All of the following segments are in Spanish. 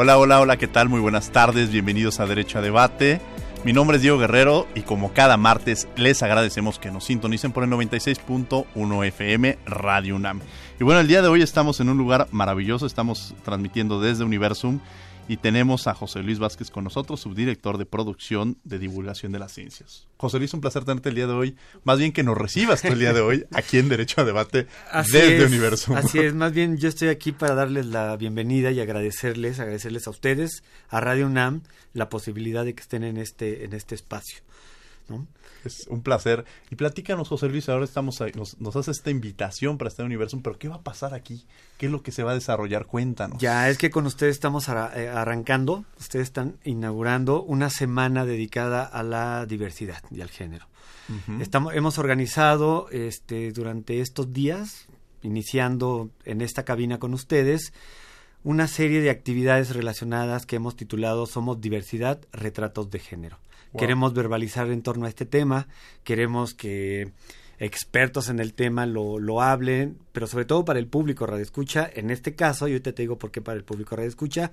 Hola, hola, hola, ¿qué tal? Muy buenas tardes, bienvenidos a Derecho a Debate. Mi nombre es Diego Guerrero y como cada martes les agradecemos que nos sintonicen por el 96.1 FM Radio UNAM. Y bueno, el día de hoy estamos en un lugar maravilloso, estamos transmitiendo desde Universum y tenemos a José Luis Vázquez con nosotros, subdirector de producción de divulgación de las ciencias. José Luis, un placer tenerte el día de hoy. Más bien que nos recibas tú el día de hoy aquí en Derecho a Debate desde Universo. Así es, más bien yo estoy aquí para darles la bienvenida y agradecerles, agradecerles a ustedes, a Radio UNAM, la posibilidad de que estén en este, en este espacio. ¿no? Es un placer. Y platícanos, José Luis, ahora estamos ahí, nos, nos hace esta invitación para este universo, pero ¿qué va a pasar aquí? ¿Qué es lo que se va a desarrollar? Cuéntanos. Ya, es que con ustedes estamos eh, arrancando, ustedes están inaugurando una semana dedicada a la diversidad y al género. Estamos, hemos organizado este, durante estos días, iniciando en esta cabina con ustedes, una serie de actividades relacionadas que hemos titulado Somos Diversidad, Retratos de Género. Queremos verbalizar en torno a este tema, queremos que expertos en el tema lo, lo hablen, pero sobre todo para el público radio escucha, en este caso, yo te digo por qué para el público radio escucha,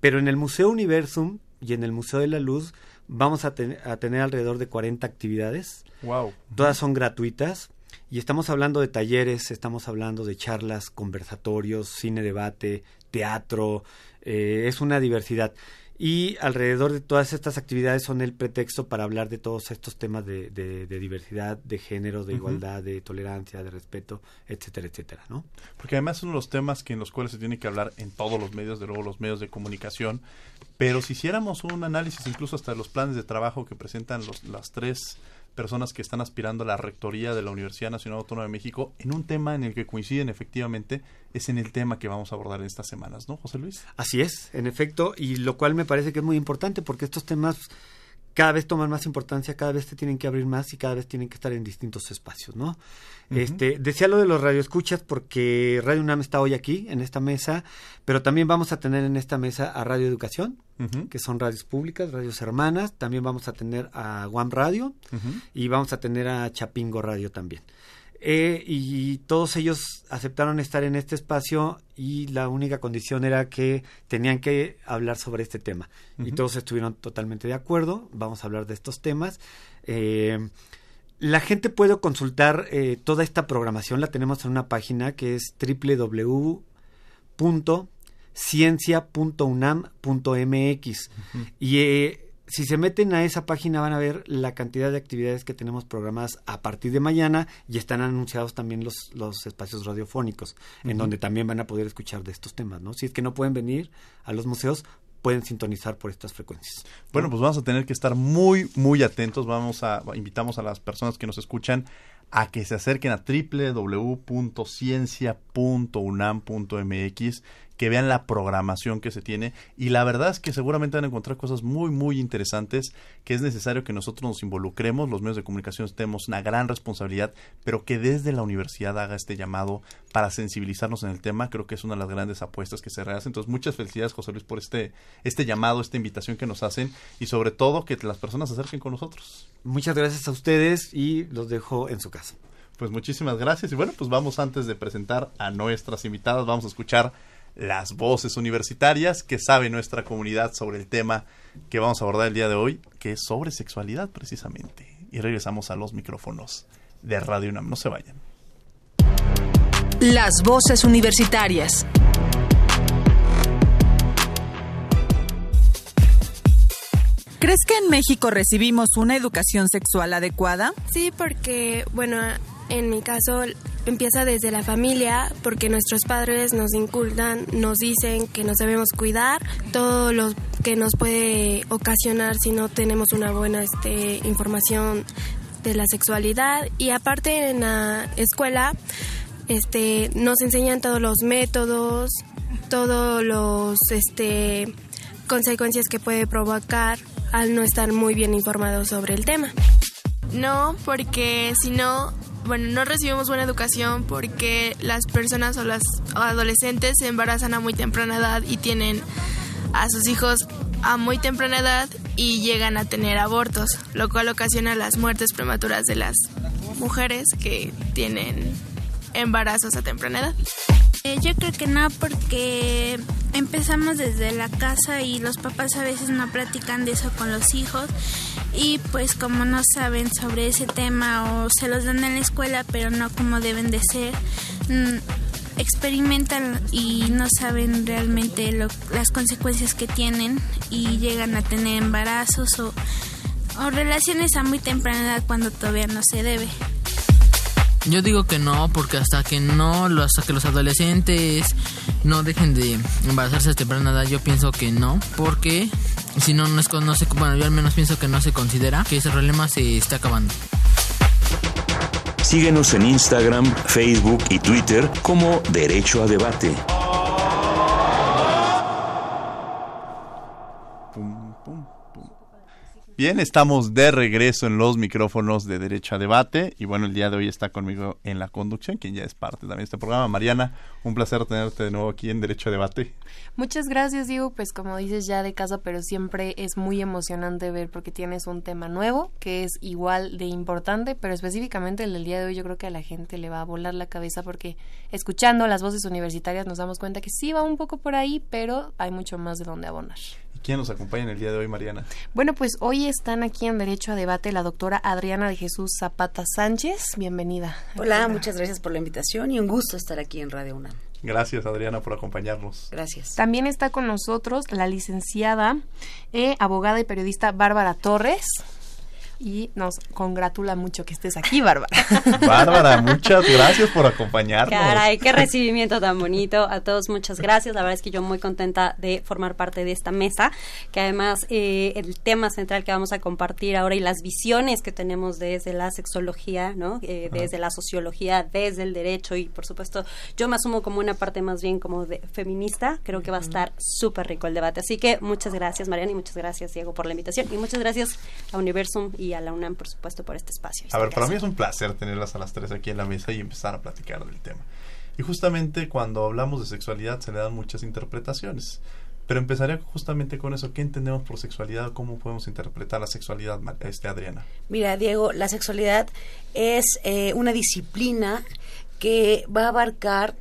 pero en el Museo Universum y en el Museo de la Luz vamos a, a tener alrededor de 40 actividades. Wow. Todas son gratuitas. Y estamos hablando de talleres, estamos hablando de charlas, conversatorios, cine debate, teatro, eh, es una diversidad y alrededor de todas estas actividades son el pretexto para hablar de todos estos temas de, de, diversidad, de género, de igualdad, de tolerancia, de respeto, etcétera, etcétera, ¿no? Porque además son los temas que en los cuales se tiene que hablar en todos los medios, de luego los medios de comunicación, pero si hiciéramos un análisis incluso hasta de los planes de trabajo que presentan los, las tres personas que están aspirando a la rectoría de la Universidad Nacional Autónoma de México en un tema en el que coinciden efectivamente es en el tema que vamos a abordar en estas semanas, ¿no, José Luis? Así es, en efecto, y lo cual me parece que es muy importante porque estos temas cada vez toman más importancia, cada vez se tienen que abrir más y cada vez tienen que estar en distintos espacios, ¿no? Este, decía lo de los radioescuchas porque Radio UNAM está hoy aquí en esta mesa, pero también vamos a tener en esta mesa a Radio Educación, que son radios públicas, radios hermanas, también vamos a tener a Guam Radio y vamos a tener a Chapingo Radio también. Eh, y todos ellos aceptaron estar en este espacio y la única condición era que tenían que hablar sobre este tema. Y todos estuvieron totalmente de acuerdo, vamos a hablar de estos temas. Eh, la gente puede consultar eh, toda esta programación, la tenemos en una página que es www.ciencia.unam.mx. Y si se meten a esa página van a ver la cantidad de actividades que tenemos programadas a partir de mañana y están anunciados también los, los espacios radiofónicos, en donde también van a poder escuchar de estos temas, ¿no? Si es que no pueden venir a los museos, pueden sintonizar por estas frecuencias. Bueno, pues vamos a tener que estar muy, muy atentos. Vamos a, invitamos a las personas que nos escuchan a que se acerquen a www.ciencia.unam.mx que vean la programación que se tiene y la verdad es que seguramente van a encontrar cosas muy muy interesantes que es necesario que nosotros nos involucremos, los medios de comunicación tenemos una gran responsabilidad, pero que desde la universidad haga este llamado para sensibilizarnos en el tema, creo que es una de las grandes apuestas que se rehacen. Entonces, muchas felicidades José Luis por este este llamado, esta invitación que nos hacen y sobre todo que las personas se acerquen con nosotros. Muchas gracias a ustedes y los dejo en su casa. Pues muchísimas gracias y bueno, pues vamos antes de presentar a nuestras invitadas, vamos a escuchar las voces universitarias que sabe nuestra comunidad sobre el tema que vamos a abordar el día de hoy, que es sobre sexualidad precisamente. Y regresamos a los micrófonos de Radio UNAM. No se vayan. Las voces universitarias. ¿Crees que en México recibimos una educación sexual adecuada? Sí, porque, bueno, en mi caso empieza desde la familia, porque nuestros padres nos incultan, nos dicen que nos debemos cuidar, todo lo que nos puede ocasionar si no tenemos una buena este, información de la sexualidad. Y aparte en la escuela este, nos enseñan todos los métodos, todos los este, consecuencias que puede provocar al no estar muy bien informado sobre el tema. No, porque si no, bueno, no recibimos buena educación porque las personas o las adolescentes se embarazan a muy temprana edad y tienen a sus hijos a muy temprana edad y llegan a tener abortos, lo cual ocasiona las muertes prematuras de las mujeres que tienen embarazos a temprana edad. Eh, yo creo que no, porque empezamos desde la casa y los papás a veces no platican de eso con los hijos y pues como no saben sobre ese tema o se los dan en la escuela pero no como deben de ser, mm, experimentan y no saben realmente las consecuencias que tienen y llegan a tener embarazos o, o relaciones a muy temprana edad cuando todavía no se debe. Yo digo que no, porque hasta que no, hasta que los adolescentes no dejen de embarazarse a temprana edad, yo pienso que no, porque si no, no, es, no se, bueno, yo al menos pienso que no se considera que ese problema se está acabando. Síguenos en Instagram, Facebook y Twitter como Derecho a Debate. Bien, estamos de regreso en los micrófonos de Derecho a Debate y bueno, el día de hoy está conmigo en la conducción, quien ya es parte también de este programa. Mariana, un placer tenerte de nuevo aquí en Derecho a Debate. Muchas gracias, Diego. Pues como dices ya de casa, pero siempre es muy emocionante ver porque tienes un tema nuevo que es igual de importante, pero específicamente el día de hoy yo creo que a la gente le va a volar la cabeza porque escuchando las voces universitarias nos damos cuenta que sí va un poco por ahí, pero hay mucho más de donde abonar. ¿Quién nos acompaña en el día de hoy, Mariana? Bueno, pues hoy están aquí en Derecho a Debate la doctora Adriana de Jesús Zapata Sánchez. Bienvenida. Hola, muchas gracias por la invitación y un gusto estar aquí en Radio UNAM. Gracias, Adriana, por acompañarnos. Gracias. También está con nosotros la licenciada, eh, abogada y periodista Bárbara Torres y nos congratula mucho que estés aquí, Bárbara. Bárbara, muchas gracias por acompañarnos. Caray, qué recibimiento tan bonito. A todos muchas gracias. La verdad es que yo muy contenta de formar parte de esta mesa, que además eh, el tema central que vamos a compartir ahora y las visiones que tenemos desde la sexología, ¿no? Eh, desde la sociología, desde el derecho y por supuesto yo me asumo como una parte más bien como de feminista. Creo que va a estar súper rico el debate. Así que muchas gracias, Mariana, y muchas gracias, Diego, por la invitación y muchas gracias a Universum y a la UNAM, por supuesto, por este espacio. A ver, para mí es un placer tenerlas a las tres aquí en la mesa y empezar a platicar del tema. Y justamente cuando hablamos de sexualidad se le dan muchas interpretaciones. Pero empezaría justamente con eso. ¿Qué entendemos por sexualidad? ¿Cómo podemos interpretar la sexualidad, este, Adriana? Mira, Diego, la sexualidad es eh, una disciplina que va a abarcar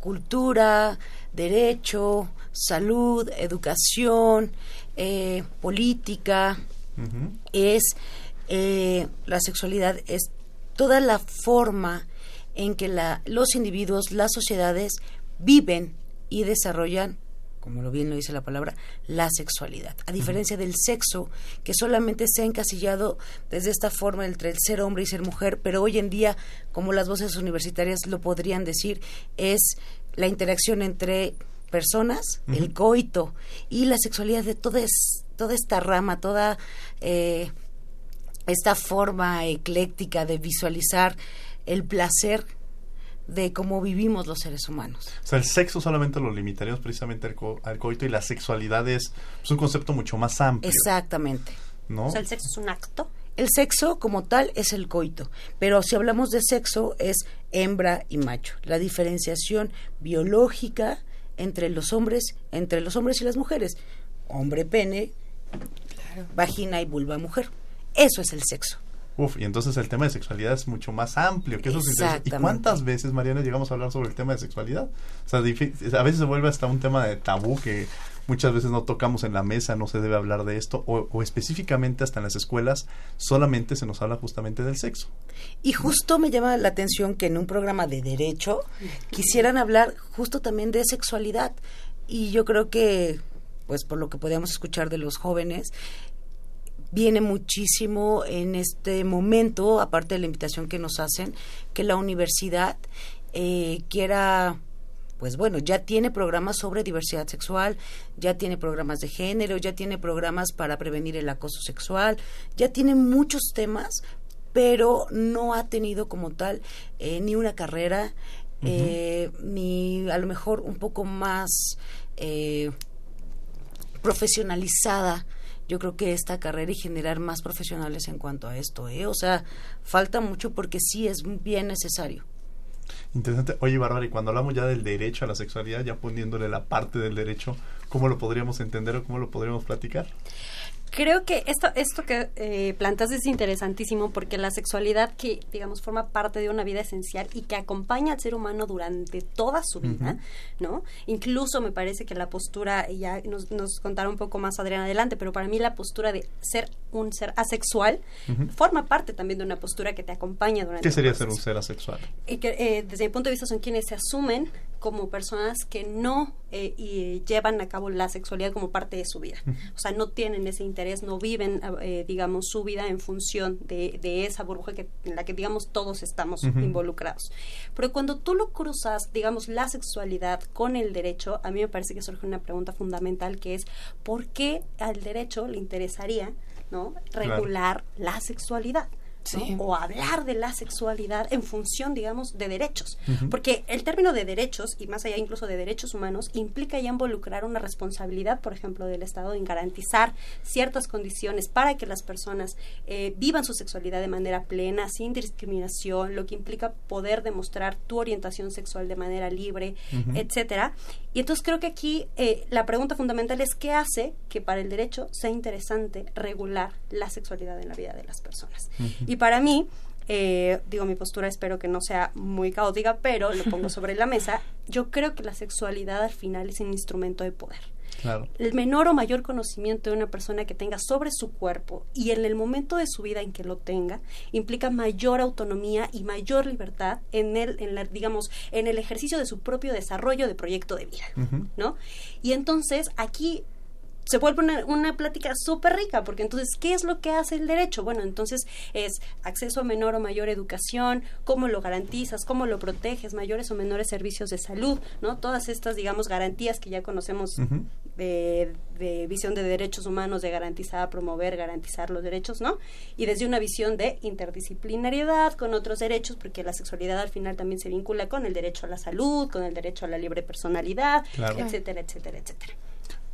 cultura, derecho, salud, educación, eh, política. Es eh, la sexualidad es toda la forma en que la, los individuos, las sociedades viven y desarrollan, como lo bien lo dice la palabra, la sexualidad. A diferencia del sexo, que solamente se ha encasillado desde esta forma entre el ser hombre y ser mujer, pero hoy en día, como las voces universitarias lo podrían decir, es la interacción entre personas, el coito y la sexualidad de toda, toda esta rama, toda eh, esta forma ecléctica de visualizar el placer de cómo vivimos los seres humanos. O sea, el sexo solamente lo limitaríamos precisamente al, coito y la sexualidad es, un concepto mucho más amplio. Exactamente. ¿No? O sea, el sexo es un acto. El sexo como tal es el coito, pero si hablamos de sexo es hembra y macho. La diferenciación biológica entre los hombres, entre los hombres y las mujeres. Hombre pene, vagina y vulva mujer. Eso es el sexo. Uf, y entonces el tema de sexualidad es mucho más amplio, que eso ¿Y cuántas veces, Mariana, llegamos a hablar sobre el tema de sexualidad? O sea, a veces se vuelve hasta un tema de tabú que muchas veces no tocamos en la mesa, no se debe hablar de esto, o, o, específicamente hasta en las escuelas solamente se nos habla justamente del sexo. Y justo me llama la atención que en un programa de derecho quisieran hablar justo también de sexualidad. Y yo creo que, pues por lo que podíamos escuchar de los jóvenes, viene muchísimo en este momento, aparte de la invitación que nos hacen, que la universidad eh, quiera pues bueno, ya tiene programas sobre diversidad sexual, ya tiene programas de género, ya tiene programas para prevenir el acoso sexual, ya tiene muchos temas, pero no ha tenido como tal eh, ni una carrera, eh, ni a lo mejor un poco más eh, profesionalizada yo creo que esta carrera y generar más profesionales en cuanto a esto, ¿eh? O sea, falta mucho porque sí es bien necesario. Interesante. Oye, Bárbara, y cuando hablamos ya del derecho a la sexualidad, ya poniéndole la parte del derecho, ¿cómo lo podríamos entender o cómo lo podríamos platicar? Creo que esto, esto que eh, plantas es interesantísimo porque la sexualidad que, digamos, forma parte de una vida esencial y que acompaña al ser humano durante toda su vida, ¿no? Incluso me parece que la postura, ya nos, nos contará un poco más Adrián adelante, pero para mí la postura de ser un ser asexual forma parte también de una postura que te acompaña durante ¿Qué sería ser un ser asexual? Y que eh, desde mi punto de vista son quienes se asumen como personas que no eh, y llevan a cabo la sexualidad como parte de su vida. O sea, no tienen ese interés, no viven, eh, digamos, su vida en función de, de esa burbuja que, en la que, digamos, todos estamos involucrados. Pero cuando tú lo cruzas, digamos, la sexualidad con el derecho, a mí me parece que surge una pregunta fundamental que es, ¿por qué al derecho le interesaría, ¿no? Claro. regular la sexualidad? O hablar de la sexualidad en función, digamos, de derechos. Porque el término de derechos, y más allá incluso de derechos humanos, implica ya involucrar una responsabilidad, por ejemplo, del Estado en garantizar ciertas condiciones para que las personas eh, vivan su sexualidad de manera plena, sin discriminación, lo que implica poder demostrar tu orientación sexual de manera libre, Ujú. etcétera. Y entonces creo que aquí eh, la pregunta fundamental es qué hace que para el derecho sea interesante regular la sexualidad en la vida de las personas. Y para mí, eh, digo, mi postura espero que no sea muy caótica, pero lo pongo sobre la mesa. Yo creo que la sexualidad al final es un instrumento de poder. Claro. El menor o mayor conocimiento de una persona que tenga sobre su cuerpo y en el momento de su vida en que lo tenga implica mayor autonomía y mayor libertad en el, en la, digamos, en el ejercicio de su propio desarrollo de proyecto de vida. ¿no? Y entonces aquí se vuelve una, una plática súper rica, porque entonces, ¿qué es lo que hace el derecho? Bueno, entonces es acceso a menor o mayor educación, cómo lo garantizas, cómo lo proteges, mayores o menores servicios de salud, ¿no? Todas estas, digamos, garantías que ya conocemos de, de visión de derechos humanos, de garantizar, promover, garantizar los derechos, ¿no? Y desde una visión de interdisciplinariedad con otros derechos, porque la sexualidad al final también se vincula con el derecho a la salud, con el derecho a la libre personalidad, Claro. etcétera, etcétera, etcétera.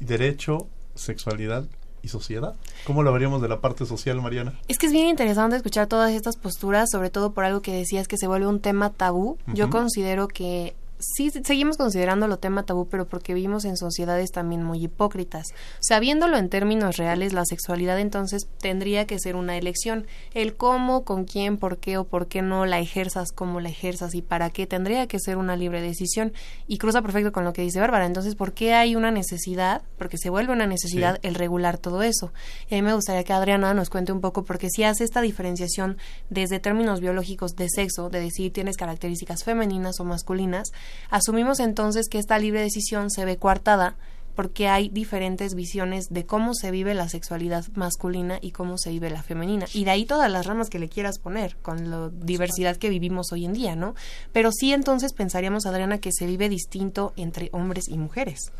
Derecho, sexualidad y sociedad. ¿Cómo lo veríamos de la parte social, Mariana? Es que es bien interesante escuchar todas estas posturas, sobre todo por algo que decías que se vuelve un tema tabú. Yo considero que sí seguimos considerándolo tema tabú, pero porque vivimos en sociedades también muy hipócritas. O sea, viéndolo en términos reales, la sexualidad entonces tendría que ser una elección. El cómo, con quién, por qué o por qué no la ejerzas, cómo la ejerzas y para qué, tendría que ser una libre decisión. Y cruza perfecto con lo que dice Bárbara. Entonces, ¿por qué hay una necesidad? Porque se vuelve una necesidad Sí. el regular todo eso. Y a mí me gustaría que Adriana nos cuente un poco, porque si hace esta diferenciación desde términos biológicos de sexo, de decir tienes características femeninas o masculinas, asumimos entonces que esta libre decisión se ve coartada porque hay diferentes visiones de cómo se vive la sexualidad masculina y cómo se vive la femenina. Y de ahí todas las ramas que le quieras poner, con la diversidad que vivimos hoy en día, ¿no? Pero sí entonces pensaríamos, Adriana, que se vive distinto entre hombres y mujeres.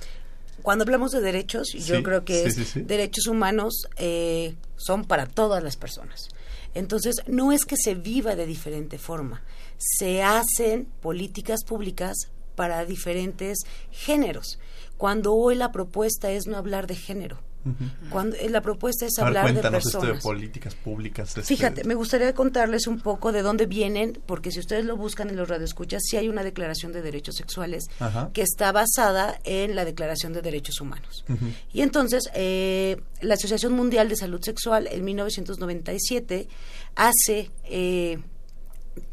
Cuando hablamos de derechos, yo creo que sí, es sí, sí. derechos humanos eh, son para todas las personas. Entonces, no es que se viva de diferente forma, se hacen políticas públicas para diferentes géneros. Cuando hoy la propuesta es no hablar de género, cuando eh, la propuesta es ver, hablar de cuéntanos esto de personas. políticas públicas. este, Fíjate, me gustaría contarles un poco de dónde vienen, porque si ustedes lo buscan en los radioescuchas, sí hay una declaración de derechos sexuales Ajá. que está basada en la Declaración de Derechos Humanos. Y entonces, eh, la Asociación Mundial de Salud Sexual en 1997 hace, eh,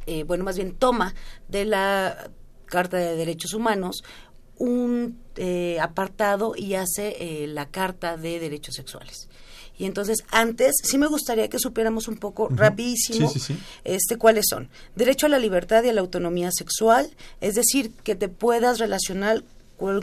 eh, bueno, más bien toma de la Carta de Derechos Humanos un eh, apartado y hace eh, la Carta de Derechos Sexuales. Y entonces, antes, sí me gustaría que supiéramos un poco rapidísimo Sí, sí, sí. este, cuáles son. Derecho a la libertad y a la autonomía sexual, es decir, que te puedas relacionar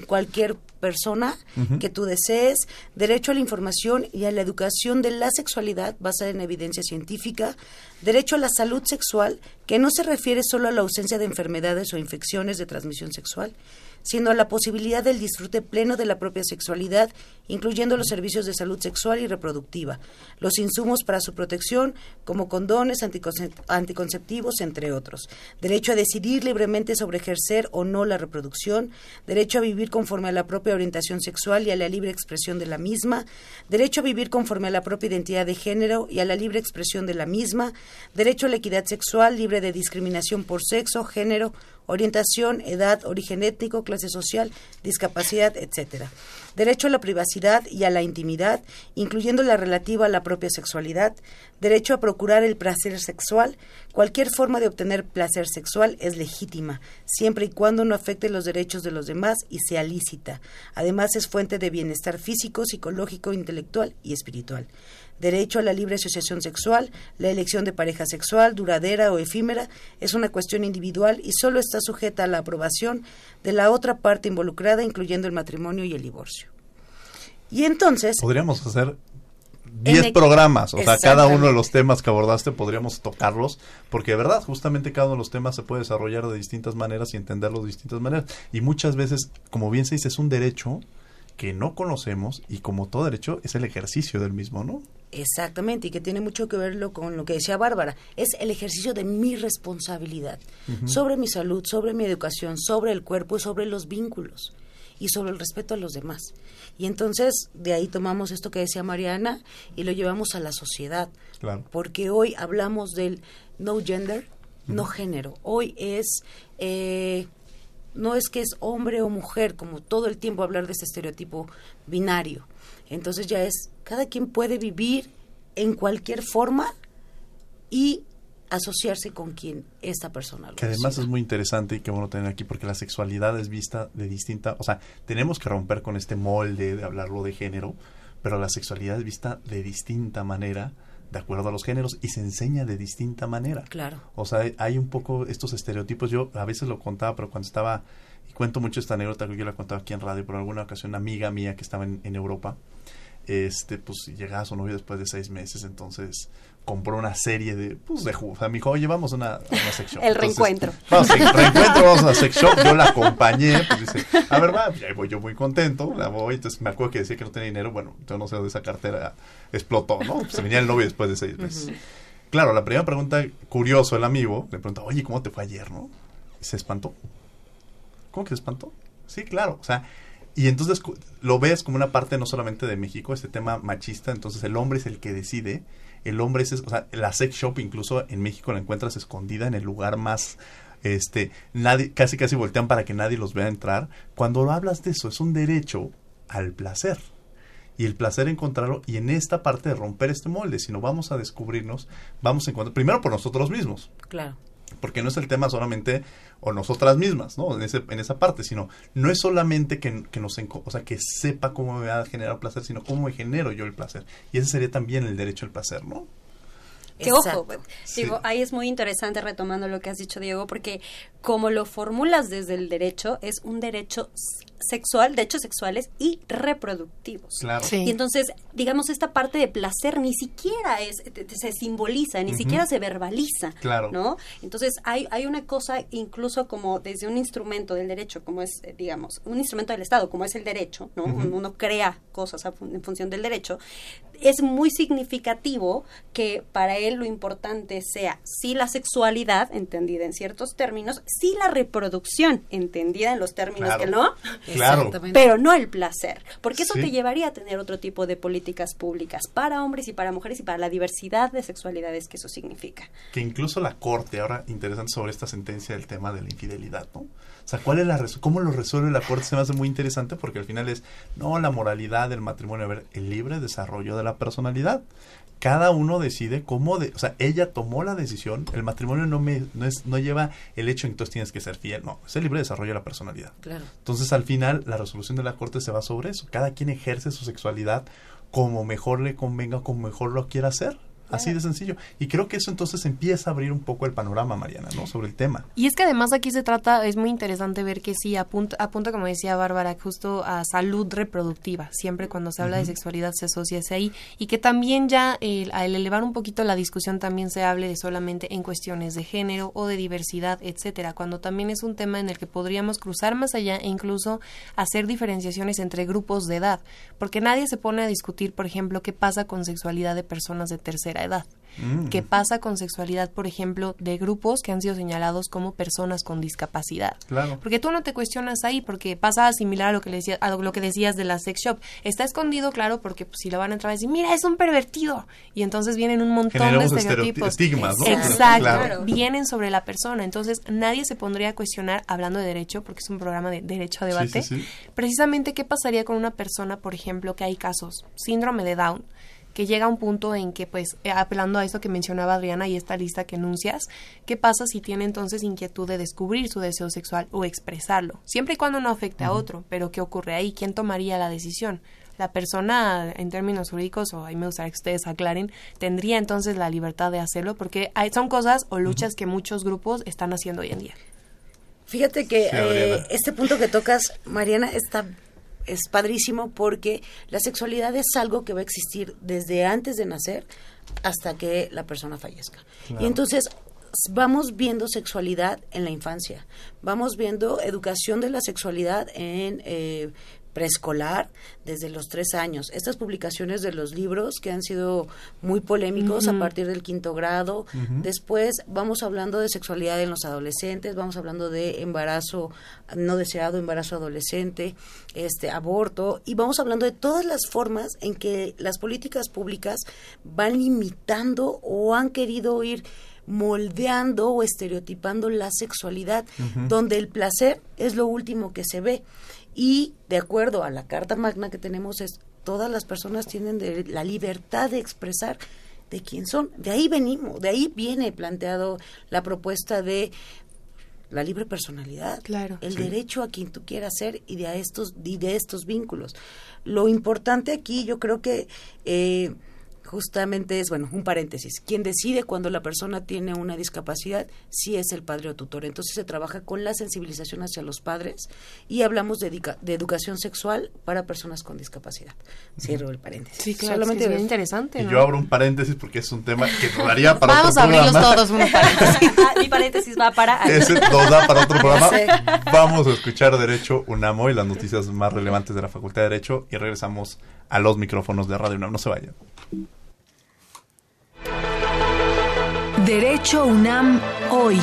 cualquier persona que tú desees, derecho a la información y a la educación de la sexualidad basada en evidencia científica, derecho a la salud sexual, que no se refiere solo a la ausencia de enfermedades o infecciones de transmisión sexual, sino la posibilidad del disfrute pleno de la propia sexualidad, incluyendo los servicios de salud sexual y reproductiva, los insumos para su protección, como condones, anticonceptivos, entre otros, derecho a decidir libremente sobre ejercer o no la reproducción, derecho a vivir conforme a la propia orientación sexual y a la libre expresión de la misma, derecho a vivir conforme a la propia identidad de género y a la libre expresión de la misma, derecho a la equidad sexual libre de discriminación por sexo, género, orientación, edad, origen étnico, clase social, discapacidad, etcétera. Derecho a la privacidad y a la intimidad, incluyendo la relativa a la propia sexualidad. Derecho a procurar el placer sexual. Cualquier forma de obtener placer sexual es legítima, siempre y cuando no afecte los derechos de los demás y sea lícita. Además, es fuente de bienestar físico, psicológico, intelectual y espiritual derecho a la libre asociación sexual, la elección de pareja sexual, duradera o efímera, es una cuestión individual y solo está sujeta a la aprobación de la otra parte involucrada, incluyendo el matrimonio y el divorcio. Y entonces... Podríamos hacer 10 programas, o sea, cada uno de los temas que abordaste podríamos tocarlos, porque de verdad, justamente cada uno de los temas se puede desarrollar de distintas maneras y entenderlos de distintas maneras. Y muchas veces, como bien se dice, es un derecho que no conocemos y como todo derecho es el ejercicio del mismo, ¿no? Exactamente, y que tiene mucho que ver con lo que decía Bárbara, es el ejercicio de mi responsabilidad sobre mi salud, sobre mi educación, sobre el cuerpo y sobre los vínculos y sobre el respeto a los demás. Y entonces de ahí tomamos esto que decía Mariana y lo llevamos a la sociedad, porque hoy hablamos del no gender, no género, hoy es... Eh, no es que es hombre o mujer, como todo el tiempo hablar de este estereotipo binario. Entonces ya es cada quien puede vivir en cualquier forma y asociarse con quien esta persona lo Que además es muy interesante y qué bueno tener aquí porque la sexualidad es vista de distinta, o sea, tenemos que romper con este molde de hablarlo de género, pero la sexualidad es vista de distinta manera de acuerdo a los géneros y se enseña de distinta manera. Claro. O sea, hay un poco estos estereotipos. Yo a veces lo contaba, pero cuando estaba, cuento mucho esta anécdota que yo la contaba aquí en radio, por alguna ocasión, una amiga mía que estaba en, en Europa, este, pues llegaba a su novio después de seis meses, entonces compró una serie de, pues, de O sea, me dijo, oye, vamos a una, una sex shop. El reencuentro. Vamos, reencuentro, vamos a una sex shop. Yo la acompañé, pues dice, a ver, va, pues, ahí voy yo muy contento, la voy. Entonces me acuerdo que decía que no tenía dinero. Bueno, yo no sé dónde esa cartera explotó, ¿no? Pues, se venía el novio después de seis meses. Claro, la primera pregunta, curioso el amigo, le pregunta, oye, ¿cómo te fue ayer, no? Y se espantó. ¿Cómo que se espantó? Sí, claro. O sea, y entonces lo ves como una parte no solamente de México, este tema machista, entonces el hombre es el que decide, el hombre es, o sea, la sex shop incluso en México la encuentras escondida en el lugar más este nadie casi casi voltean para que nadie los vea entrar. Cuando hablas de eso es un derecho al placer. Y el placer encontrarlo y en esta parte de romper este molde, si no vamos a descubrirnos, vamos a encontrar primero por nosotros mismos. Claro porque no es el tema solamente o nosotras mismas, ¿no? En, ese, en esa parte, sino no es solamente que, que nos, o sea, que sepa cómo me va a generar placer, sino cómo me genero yo el placer. Y ese sería también el derecho al placer, ¿no? Que ojo, digo, ahí es muy interesante retomando lo que has dicho, Diego, porque como lo formulas desde el derecho, es un derecho sexual, de hechos sexuales y reproductivos. Claro. Y entonces, digamos, esta parte de placer ni siquiera es, se simboliza, ni siquiera se verbaliza. Claro. ¿No? Entonces, hay, hay una cosa incluso como desde un instrumento del derecho, como es, eh, digamos, un instrumento del Estado, como es el derecho, ¿no? Uno crea cosas en función del derecho. Es muy significativo que para él lo importante sea sí la sexualidad, entendida en ciertos términos, sí la reproducción, entendida en los términos que no, Claro. Pero no el placer, porque eso te llevaría a tener otro tipo de políticas públicas para hombres y para mujeres y para la diversidad de sexualidades que eso significa. Que incluso la Corte, ahora interesante sobre esta sentencia del tema de la infidelidad, ¿no? O sea, ¿cuál es la ¿cómo lo resuelve la Corte? Se me hace muy interesante porque al final es, no, la moralidad del matrimonio, a ver, el libre desarrollo de la personalidad cada uno decide cómo, de, o sea, ella tomó la decisión, el matrimonio no me no es no lleva el hecho en que entonces tienes que ser fiel, no, es el libre desarrollo de la personalidad. Claro. Entonces, al final la resolución de la corte se va sobre eso, cada quien ejerce su sexualidad como mejor le convenga, como mejor lo quiera hacer Así de sencillo. Y creo que eso entonces empieza a abrir un poco el panorama, Mariana, ¿no? Sobre el tema. Y es que además aquí se trata, es muy interesante ver que sí, apunta, apunta como decía Bárbara, justo a salud reproductiva. Siempre cuando se habla de sexualidad se asocia ese ahí. Y que también ya al elevar un poquito la discusión también se hable de solamente en cuestiones de género o de diversidad, etcétera. Cuando también es un tema en el que podríamos cruzar más allá e incluso hacer diferenciaciones entre grupos de edad. Porque nadie se pone a discutir, por ejemplo, qué pasa con sexualidad de personas de tercera edad. Mm. ¿Qué pasa con sexualidad, por ejemplo, de grupos que han sido señalados como personas con discapacidad? Claro. Porque tú no te cuestionas ahí, porque pasa a similar a lo que, le decía, a lo que decías de la sex shop. Está escondido, claro, porque pues, si lo van a entrar a decir, mira, es un pervertido. Y entonces vienen un montón Generamos de estereotipos. estigmas, ¿no? Exacto. Claro. Vienen sobre la persona. Entonces nadie se pondría a cuestionar, hablando de derecho, porque es un programa de derecho a debate, sí, sí. precisamente qué pasaría con una persona, por ejemplo, que hay casos, síndrome de Down, que llega a un punto en que, pues, eh, apelando a esto que mencionaba Adriana y esta lista que enuncias, ¿qué pasa si tiene entonces inquietud de descubrir su deseo sexual o expresarlo? Siempre y cuando no afecte a otro, pero ¿qué ocurre ahí? ¿Quién tomaría la decisión? La persona, en términos jurídicos, o ahí me gustaría que ustedes aclaren, tendría entonces la libertad de hacerlo, porque hay, son cosas o luchas que muchos grupos están haciendo hoy en día. Fíjate que Sí, eh, este punto que tocas, Mariana, está es padrísimo porque la sexualidad es algo que va a existir desde antes de nacer hasta que la persona fallezca. Claro. Y entonces vamos viendo sexualidad en la infancia, vamos viendo educación de la sexualidad en eh, preescolar desde los tres años. Estas publicaciones de los libros que han sido muy polémicos a partir del quinto grado. Después vamos hablando de sexualidad en los adolescentes, vamos hablando de embarazo no deseado, embarazo adolescente, este aborto y vamos hablando de todas las formas en que las políticas públicas van limitando o han querido ir moldeando o estereotipando la sexualidad, donde el placer es lo último que se ve. Y de acuerdo a la Carta Magna que tenemos es todas las personas tienen de- la libertad de expresar de quién son. De ahí venimos, de ahí viene planteado la propuesta de la libre personalidad, claro. el Sí. derecho a quien tú quieras ser y de a estos y de estos vínculos. Lo importante aquí, yo creo que eh, justamente es, bueno, un paréntesis. Quien decide cuando la persona tiene una discapacidad, sí es el padre o tutor. Entonces se trabaja con la sensibilización hacia los padres y hablamos de, de educación sexual para personas con discapacidad. Cierro el paréntesis. Sí, claro, es que es interesante, Y yo abro un paréntesis porque es un tema que daría para Vamos otro a abrirlos programa. todos unos paréntesis. Ah, mi paréntesis va para... Ese nos da para otro programa. Vamos a escuchar Derecho UNAMO y las noticias más relevantes de la Facultad de Derecho y regresamos a los micrófonos de Radio UNAM. No se vayan. Derecho UNAM hoy.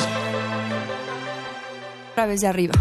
De arriba.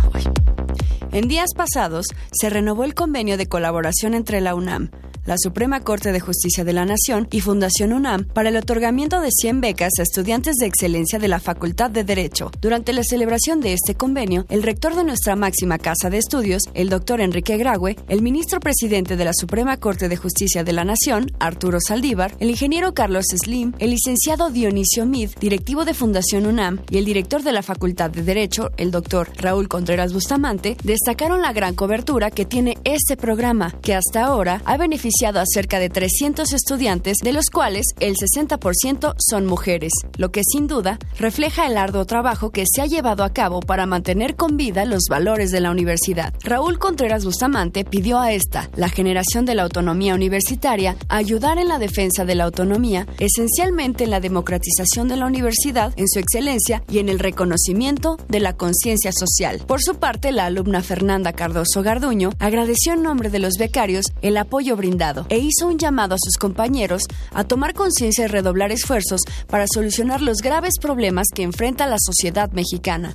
En días pasados se renovó el convenio de colaboración entre la UNAM, la Suprema Corte de Justicia de la Nación y Fundación UNAM para el otorgamiento de 100 becas a estudiantes de excelencia de la Facultad de Derecho. Durante la celebración de este convenio, el rector de nuestra máxima casa de estudios, el doctor Enrique Graue, el ministro presidente de la Suprema Corte de Justicia de la Nación, Arturo Saldívar, el ingeniero Carlos Slim, el licenciado Dionisio Mid, directivo de Fundación UNAM, y el director de la Facultad de Derecho, el doctor Raúl Contreras Bustamante, destacaron la gran cobertura que tiene este programa, que hasta ahora ha beneficiado a cerca de 300 estudiantes, de los cuales el 60% son mujeres, lo que sin duda refleja el arduo trabajo que se ha llevado a cabo para mantener con vida los valores de la universidad. Raúl Contreras Bustamante pidió a esta, la generación de la autonomía universitaria, ayudar en la defensa de la autonomía, esencialmente en la democratización de la universidad, en su excelencia y en el reconocimiento de la conciencia social. Por su parte, la alumna Fernanda Cardoso Garduño agradeció en nombre de los becarios el apoyo brindado e hizo un llamado a sus compañeros a tomar conciencia y redoblar esfuerzos para solucionar los graves problemas que enfrenta la sociedad mexicana.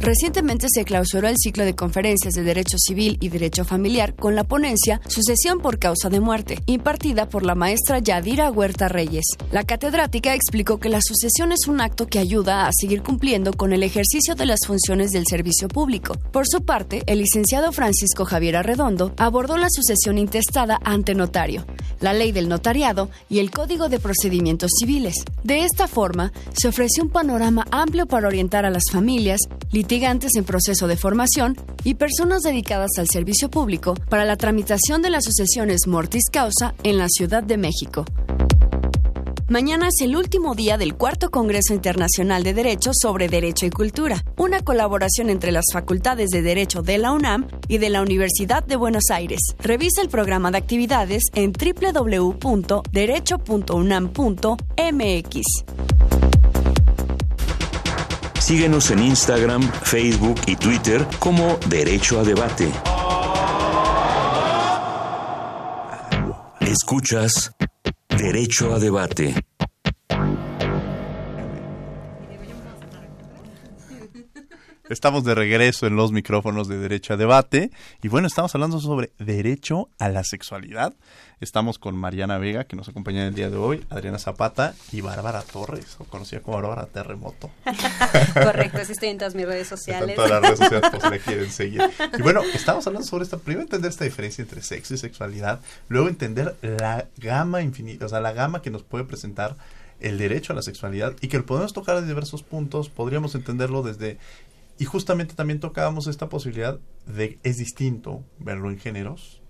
Recientemente se clausuró el ciclo de conferencias de Derecho Civil y Derecho Familiar con la ponencia Sucesión por causa de muerte, impartida por la maestra Yadira Huerta Reyes. La catedrática explicó que la sucesión es un acto que ayuda a seguir cumpliendo con el ejercicio de las funciones del servicio público. Por su parte, el licenciado Francisco Javier Arredondo abordó la sucesión intestada ante notario, la ley del notariado y el Código de Procedimientos Civiles. De esta forma, se ofreció un panorama amplio para orientar a las familias, litigantes en proceso de formación y personas dedicadas al servicio público para la tramitación de las sucesiones mortis causa en la Ciudad de México. Mañana es el último día del cuarto Congreso Internacional de Derecho sobre Derecho y Cultura, una colaboración entre las Facultades de Derecho de la UNAM y de la Universidad de Buenos Aires. Revisa el programa de actividades en www.derecho.unam.mx. Síguenos en Instagram, Facebook y Twitter como Derecho a Debate. Escuchas Derecho a Debate. Estamos de regreso en los micrófonos de Derecho a Debate y bueno, estamos hablando sobre derecho a la sexualidad. Estamos con Mariana Vega, que nos acompaña en el día de hoy, Adriana Zapata y Bárbara Torres, o conocida como Bárbara Terremoto. Correcto, así estoy en todas mis redes sociales. En todas las redes sociales, si la quieren seguir. Y bueno, estamos hablando sobre esta, primero entender esta diferencia entre sexo y sexualidad, luego entender la gama infinita, o sea, la gama que nos puede presentar el derecho a la sexualidad y que lo podemos tocar de diversos puntos, podríamos entenderlo desde y justamente también tocábamos esta posibilidad de es distinto verlo en géneros,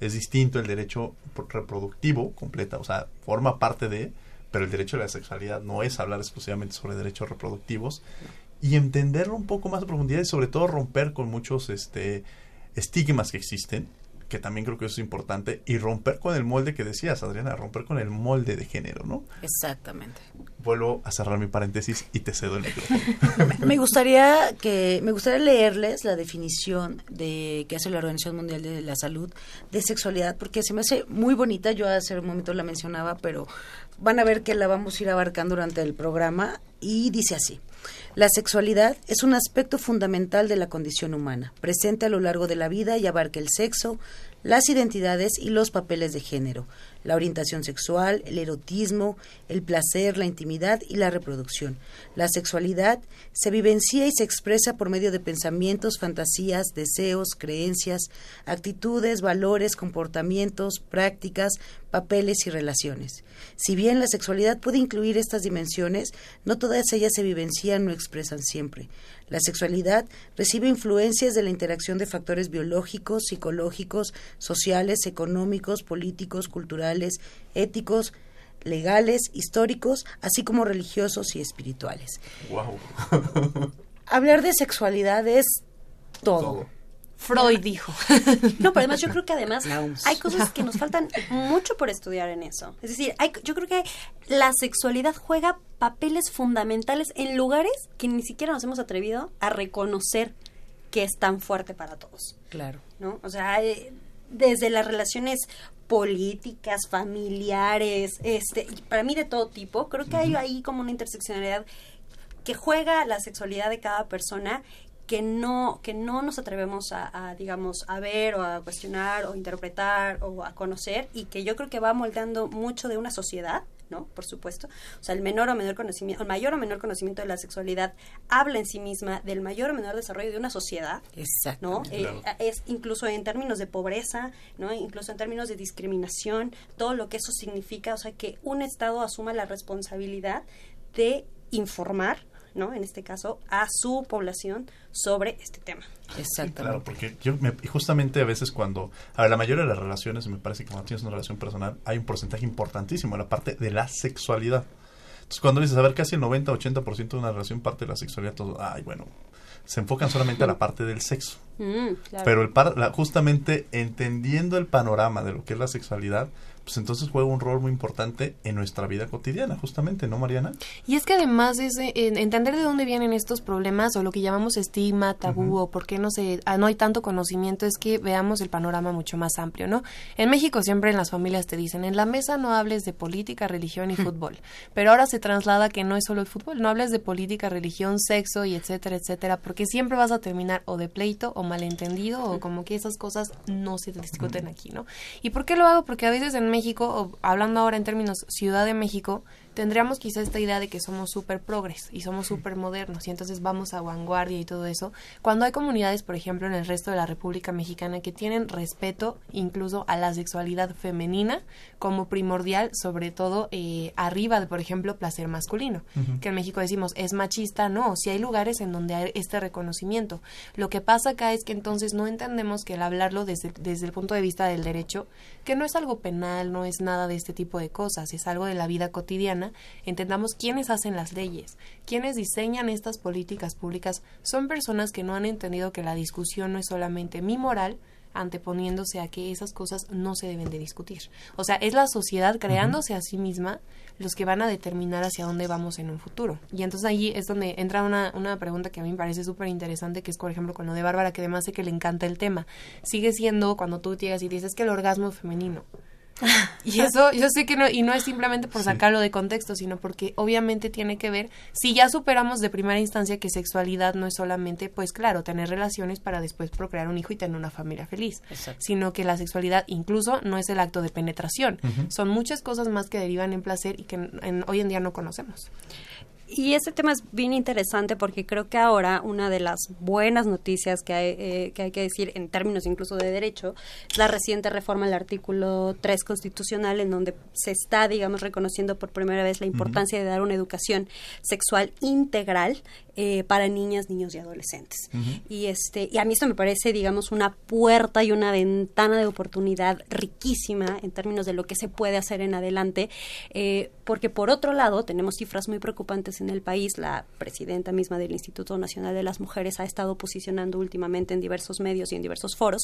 es distinto el derecho reproductivo completa, o sea, forma parte de, pero el derecho a la sexualidad no es hablar exclusivamente sobre derechos reproductivos. Y entenderlo un poco más de profundidad y sobre todo romper con muchos este estigmas que existen que también creo que eso es importante, y romper con el molde que decías, Adriana, romper con el molde de género, ¿no? Exactamente. Vuelvo a cerrar mi paréntesis y te cedo el micrófono. me gustaría que me gustaría leerles la definición de que hace la Organización Mundial de la Salud de sexualidad porque se me hace muy bonita, yo hace un momento la mencionaba, pero van a ver que la vamos a ir abarcando durante el programa y dice así: la sexualidad es un aspecto fundamental de la condición humana, presente a lo largo de la vida y abarca el sexo, las identidades y los papeles de género, la orientación sexual, el erotismo, el placer, la intimidad y la reproducción. La sexualidad se vivencia y se expresa por medio de pensamientos, fantasías, deseos, creencias, actitudes, valores, comportamientos, prácticas, papeles y relaciones. Si bien la sexualidad puede incluir estas dimensiones, no todas ellas se vivencian o expresan siempre. La sexualidad recibe influencias de la interacción de factores biológicos, psicológicos, sociales, económicos, políticos, culturales, éticos, legales, históricos, así como religiosos y espirituales. Hablar de sexualidad es todo. Freud dijo. No, pero además yo creo que además hay cosas que nos faltan mucho por estudiar en eso. Es decir, hay, yo creo que la sexualidad juega papeles fundamentales en lugares que ni siquiera nos hemos atrevido a reconocer que es tan fuerte para todos. Claro. ¿No? O sea, eh, desde las relaciones políticas, familiares, este, para mí de todo tipo, creo que hay ahí como una interseccionalidad que juega la sexualidad de cada persona que no, que no nos atrevemos a, digamos, a ver o a cuestionar o interpretar o a conocer y que yo creo que va moldeando mucho de una sociedad, ¿no? Por supuesto. O sea, el menor o menor conocimiento, el mayor o menor conocimiento de la sexualidad habla en sí misma del mayor o menor desarrollo de una sociedad. Exacto. ¿no? Eh, es incluso en términos de pobreza, ¿no? Incluso en términos de discriminación, todo lo que eso significa, o sea, que un Estado asuma la responsabilidad de informar, ¿no? En este caso, a su población sobre este tema. Exacto. claro, porque yo me, justamente a veces cuando, a ver, la mayoría de las relaciones, me parece que cuando tienes una relación personal, hay un porcentaje importantísimo en la parte de la sexualidad. Entonces, cuando dices, a ver, casi el 90-80% de una relación parte de la sexualidad, todo, ay, bueno, se enfocan solamente a la parte del sexo. Mm, Pero el par, justamente entendiendo el panorama de lo que es la sexualidad, pues entonces juega un rol muy importante en nuestra vida cotidiana, justamente, ¿no, Mariana? Y es que además es entender de dónde vienen estos problemas o lo que llamamos estigma, tabú o por qué no se ah, no hay tanto conocimiento es que veamos el panorama mucho más amplio, ¿no? En México siempre en las familias te dicen, en la mesa no hables de política, religión y fútbol, pero ahora se traslada que no es solo el fútbol, no hables de política, religión, sexo y etcétera, etcétera, porque siempre vas a terminar o de pleito o malentendido o como que esas cosas no se discuten aquí, ¿no? ¿Y por qué lo hago? Porque a veces en México, o hablando ahora en términos Ciudad de México, tendríamos quizá esta idea de que somos súper progres y somos súper modernos y entonces vamos a vanguardia y todo eso, cuando hay comunidades, por ejemplo, en el resto de la República Mexicana que tienen respeto incluso a la sexualidad femenina como primordial, sobre todo eh, arriba de, por ejemplo, placer masculino, que en México decimos es machista, no, si hay lugares en donde hay este reconocimiento. Lo que pasa acá es que entonces no entendemos que el hablarlo desde, desde el punto de vista del derecho, que no es algo penal, no es nada de este tipo de cosas, es algo de la vida cotidiana, entendamos quiénes hacen las leyes, quiénes diseñan estas políticas públicas, son personas que no han entendido que la discusión no es solamente mi moral, anteponiéndose a que esas cosas no se deben de discutir. O sea, es la sociedad creándose a sí misma los que van a determinar hacia dónde vamos en un futuro. Y entonces ahí es donde entra una, una pregunta que a mí me parece súper interesante, que es, por ejemplo, con lo de Bárbara, que además sé que le encanta el tema. Sigue siendo cuando tú llegas y dices que el orgasmo femenino. Y eso yo sé que no, y no es simplemente por sacarlo de contexto, sino porque obviamente tiene que ver, si ya superamos de primera instancia que sexualidad no es solamente, pues claro, tener relaciones para después procrear un hijo y tener una familia feliz, sino que la sexualidad incluso no es el acto de penetración, son muchas cosas más que derivan en placer y que hoy en día no conocemos. Y este tema es bien interesante porque creo que ahora una de las buenas noticias que hay, eh, que hay que decir en términos incluso de derecho es la reciente reforma del artículo 3 constitucional en donde se está, digamos, reconociendo por primera vez la importancia de dar una educación sexual integral eh, para niñas, niños y adolescentes. Y este y a mí esto me parece, digamos, una puerta y una ventana de oportunidad riquísima en términos de lo que se puede hacer en adelante, eh, porque por otro lado tenemos cifras muy preocupantes en el país. La presidenta misma del Instituto Nacional de las Mujeres ha estado posicionando últimamente en diversos medios y en diversos foros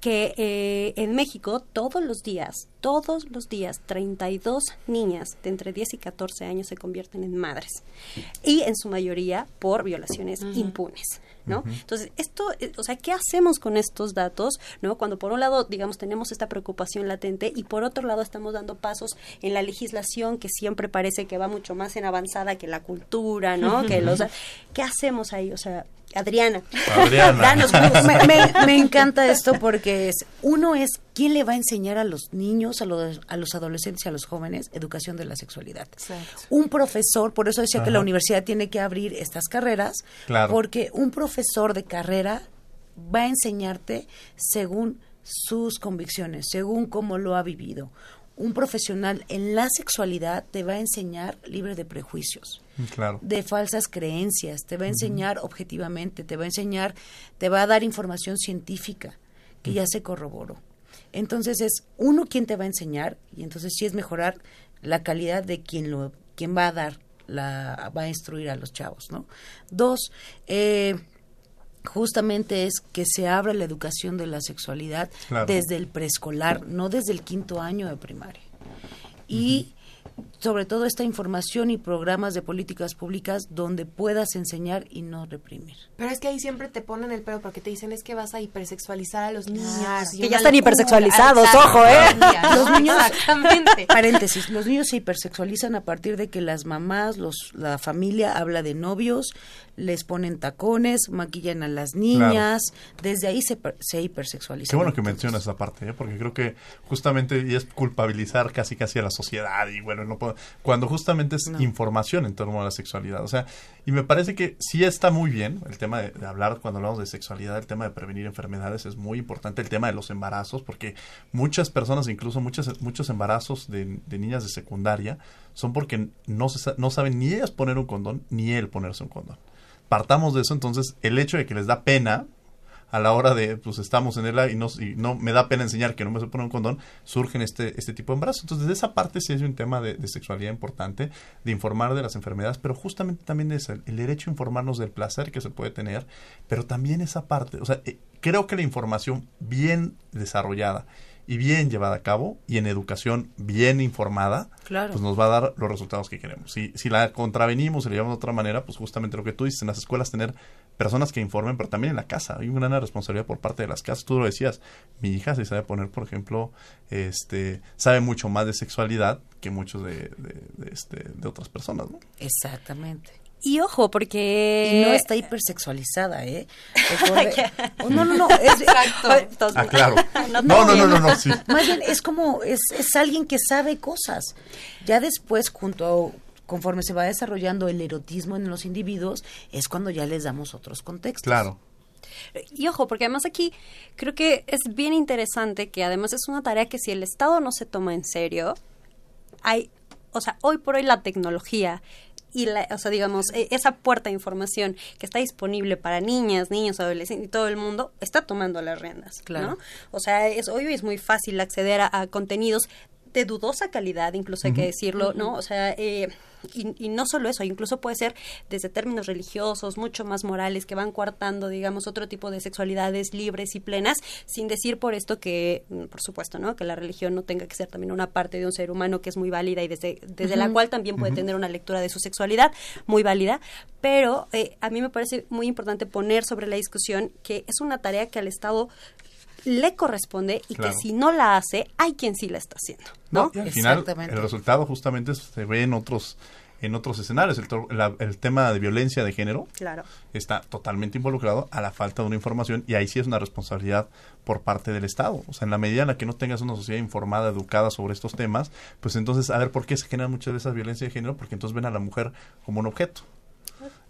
que eh, en México todos los días, todos los días, 32 niñas de entre 10 y 14 años se convierten en madres. Y en su mayoría por violaciones impunes. ¿No? Entonces, esto, eh, o sea, ¿qué hacemos con estos datos, ¿no? Cuando por un lado, digamos, tenemos esta preocupación latente y por otro lado estamos dando pasos en la legislación que siempre parece que va mucho más en avanzada que la cultura, ¿no? que los, ¿Qué hacemos ahí? O sea, Adriana. Danos, me, me, encanta esto porque es, uno es quién le va a enseñar a los niños, a los, a los adolescentes y a los jóvenes educación de la sexualidad. Un profesor, por eso decía que la universidad tiene que abrir estas carreras, porque un profesor de carrera va a enseñarte según sus convicciones, según cómo lo ha vivido. Un profesional en la sexualidad te va a enseñar libre de prejuicios de falsas creencias, te va a enseñar objetivamente, te va a enseñar, te va a dar información científica que ya se corroboró. Entonces es uno quien te va a enseñar y entonces sí es mejorar la calidad de quien lo quien va a dar la va a instruir a los chavos, ¿no? Dos, eh, justamente es que se abra la educación de la sexualidad desde el preescolar, no desde el quinto año de primaria. Y sobre todo esta información y programas de políticas públicas donde puedas enseñar y no reprimir. Pero es que ahí siempre te ponen el pelo porque te dicen es que vas a hipersexualizar a los niños. que ya están hipersexualizados, ojo, ¿eh? Los niños, Exactamente. paréntesis, los niños se hipersexualizan a partir de que las mamás, los, la familia habla de novios, les ponen tacones, maquillan a las niñas, desde ahí se, se hipersexualizan. Qué bueno que mencionas esa parte, ¿eh? porque creo que justamente es culpabilizar casi casi a la sociedad y bueno, no puedo, cuando justamente es información en torno a la sexualidad. O sea, y me parece que sí está muy bien el tema de, hablar cuando hablamos de sexualidad, el tema de prevenir enfermedades es muy importante, el tema de los embarazos, porque muchas personas, incluso muchas, muchos embarazos de, de niñas de secundaria, son porque no, se, no saben ni ellas poner un condón, ni él ponerse un condón partamos de eso, entonces el hecho de que les da pena a la hora de, pues estamos en el y no, y no me da pena enseñar que no me se pone un condón, surgen este, este tipo de embarazos. Entonces, de esa parte sí es un tema de, sexualidad importante, de informar de las enfermedades, pero justamente también es el, derecho a informarnos del placer que se puede tener, pero también esa parte, o sea, eh, creo que la información bien desarrollada y bien llevada a cabo y en educación bien informada, pues nos va a dar los resultados que queremos. Si, si la contravenimos y la llevamos de otra manera, pues justamente lo que tú dices, en las escuelas tener personas que informen, pero también en la casa. Hay una gran responsabilidad por parte de las casas. Tú lo decías, mi hija se sabe poner, por ejemplo, este, sabe mucho más de sexualidad que muchos de, de, este, de otras personas, ¿no? Exactamente. Y ojo, porque... Y no está hipersexualizada, ¿eh? Oh, no, no, no. Es, Exacto. Ah, claro. No, no, no, no, no, sí. Más bien, es como, es, es alguien que sabe cosas. Ya después, junto a, conforme se va desarrollando el erotismo en los individuos, es cuando ya les damos otros contextos. Claro. Y ojo, porque además aquí creo que es bien interesante que además es una tarea que si el Estado no se toma en serio, hay, o sea, hoy por hoy la tecnología y la, o sea, digamos, e, esa puerta de información que está disponible para niñas, niños, adolescentes y todo el mundo está tomando las riendas, claro. ¿no? O sea, es hoy es muy fácil acceder a, contenidos de dudosa calidad, incluso hay que decirlo, ¿no? O sea, eh, y, no solo eso, incluso puede ser desde términos religiosos, mucho más morales, que van coartando, digamos, otro tipo de sexualidades libres y plenas, sin decir por esto que, mm, por supuesto, ¿no? Que la religión no tenga que ser también una parte de un ser humano que es muy válida y desde, desde la cual también puede tener una lectura de su sexualidad muy válida, pero eh, a mí me parece muy importante poner sobre la discusión que es una tarea que al Estado le corresponde y que si no la hace, hay quien sí la está haciendo. ¿no? al final, el resultado justamente se ve en otros en otros escenarios. El, el, tema de violencia de género claro. está totalmente involucrado a la falta de una información y ahí sí es una responsabilidad por parte del Estado. O sea, en la medida en la que no tengas una sociedad informada, educada sobre estos temas, pues entonces, a ver, ¿por qué se genera mucha de esa violencia de género? Porque entonces ven a la mujer como un objeto.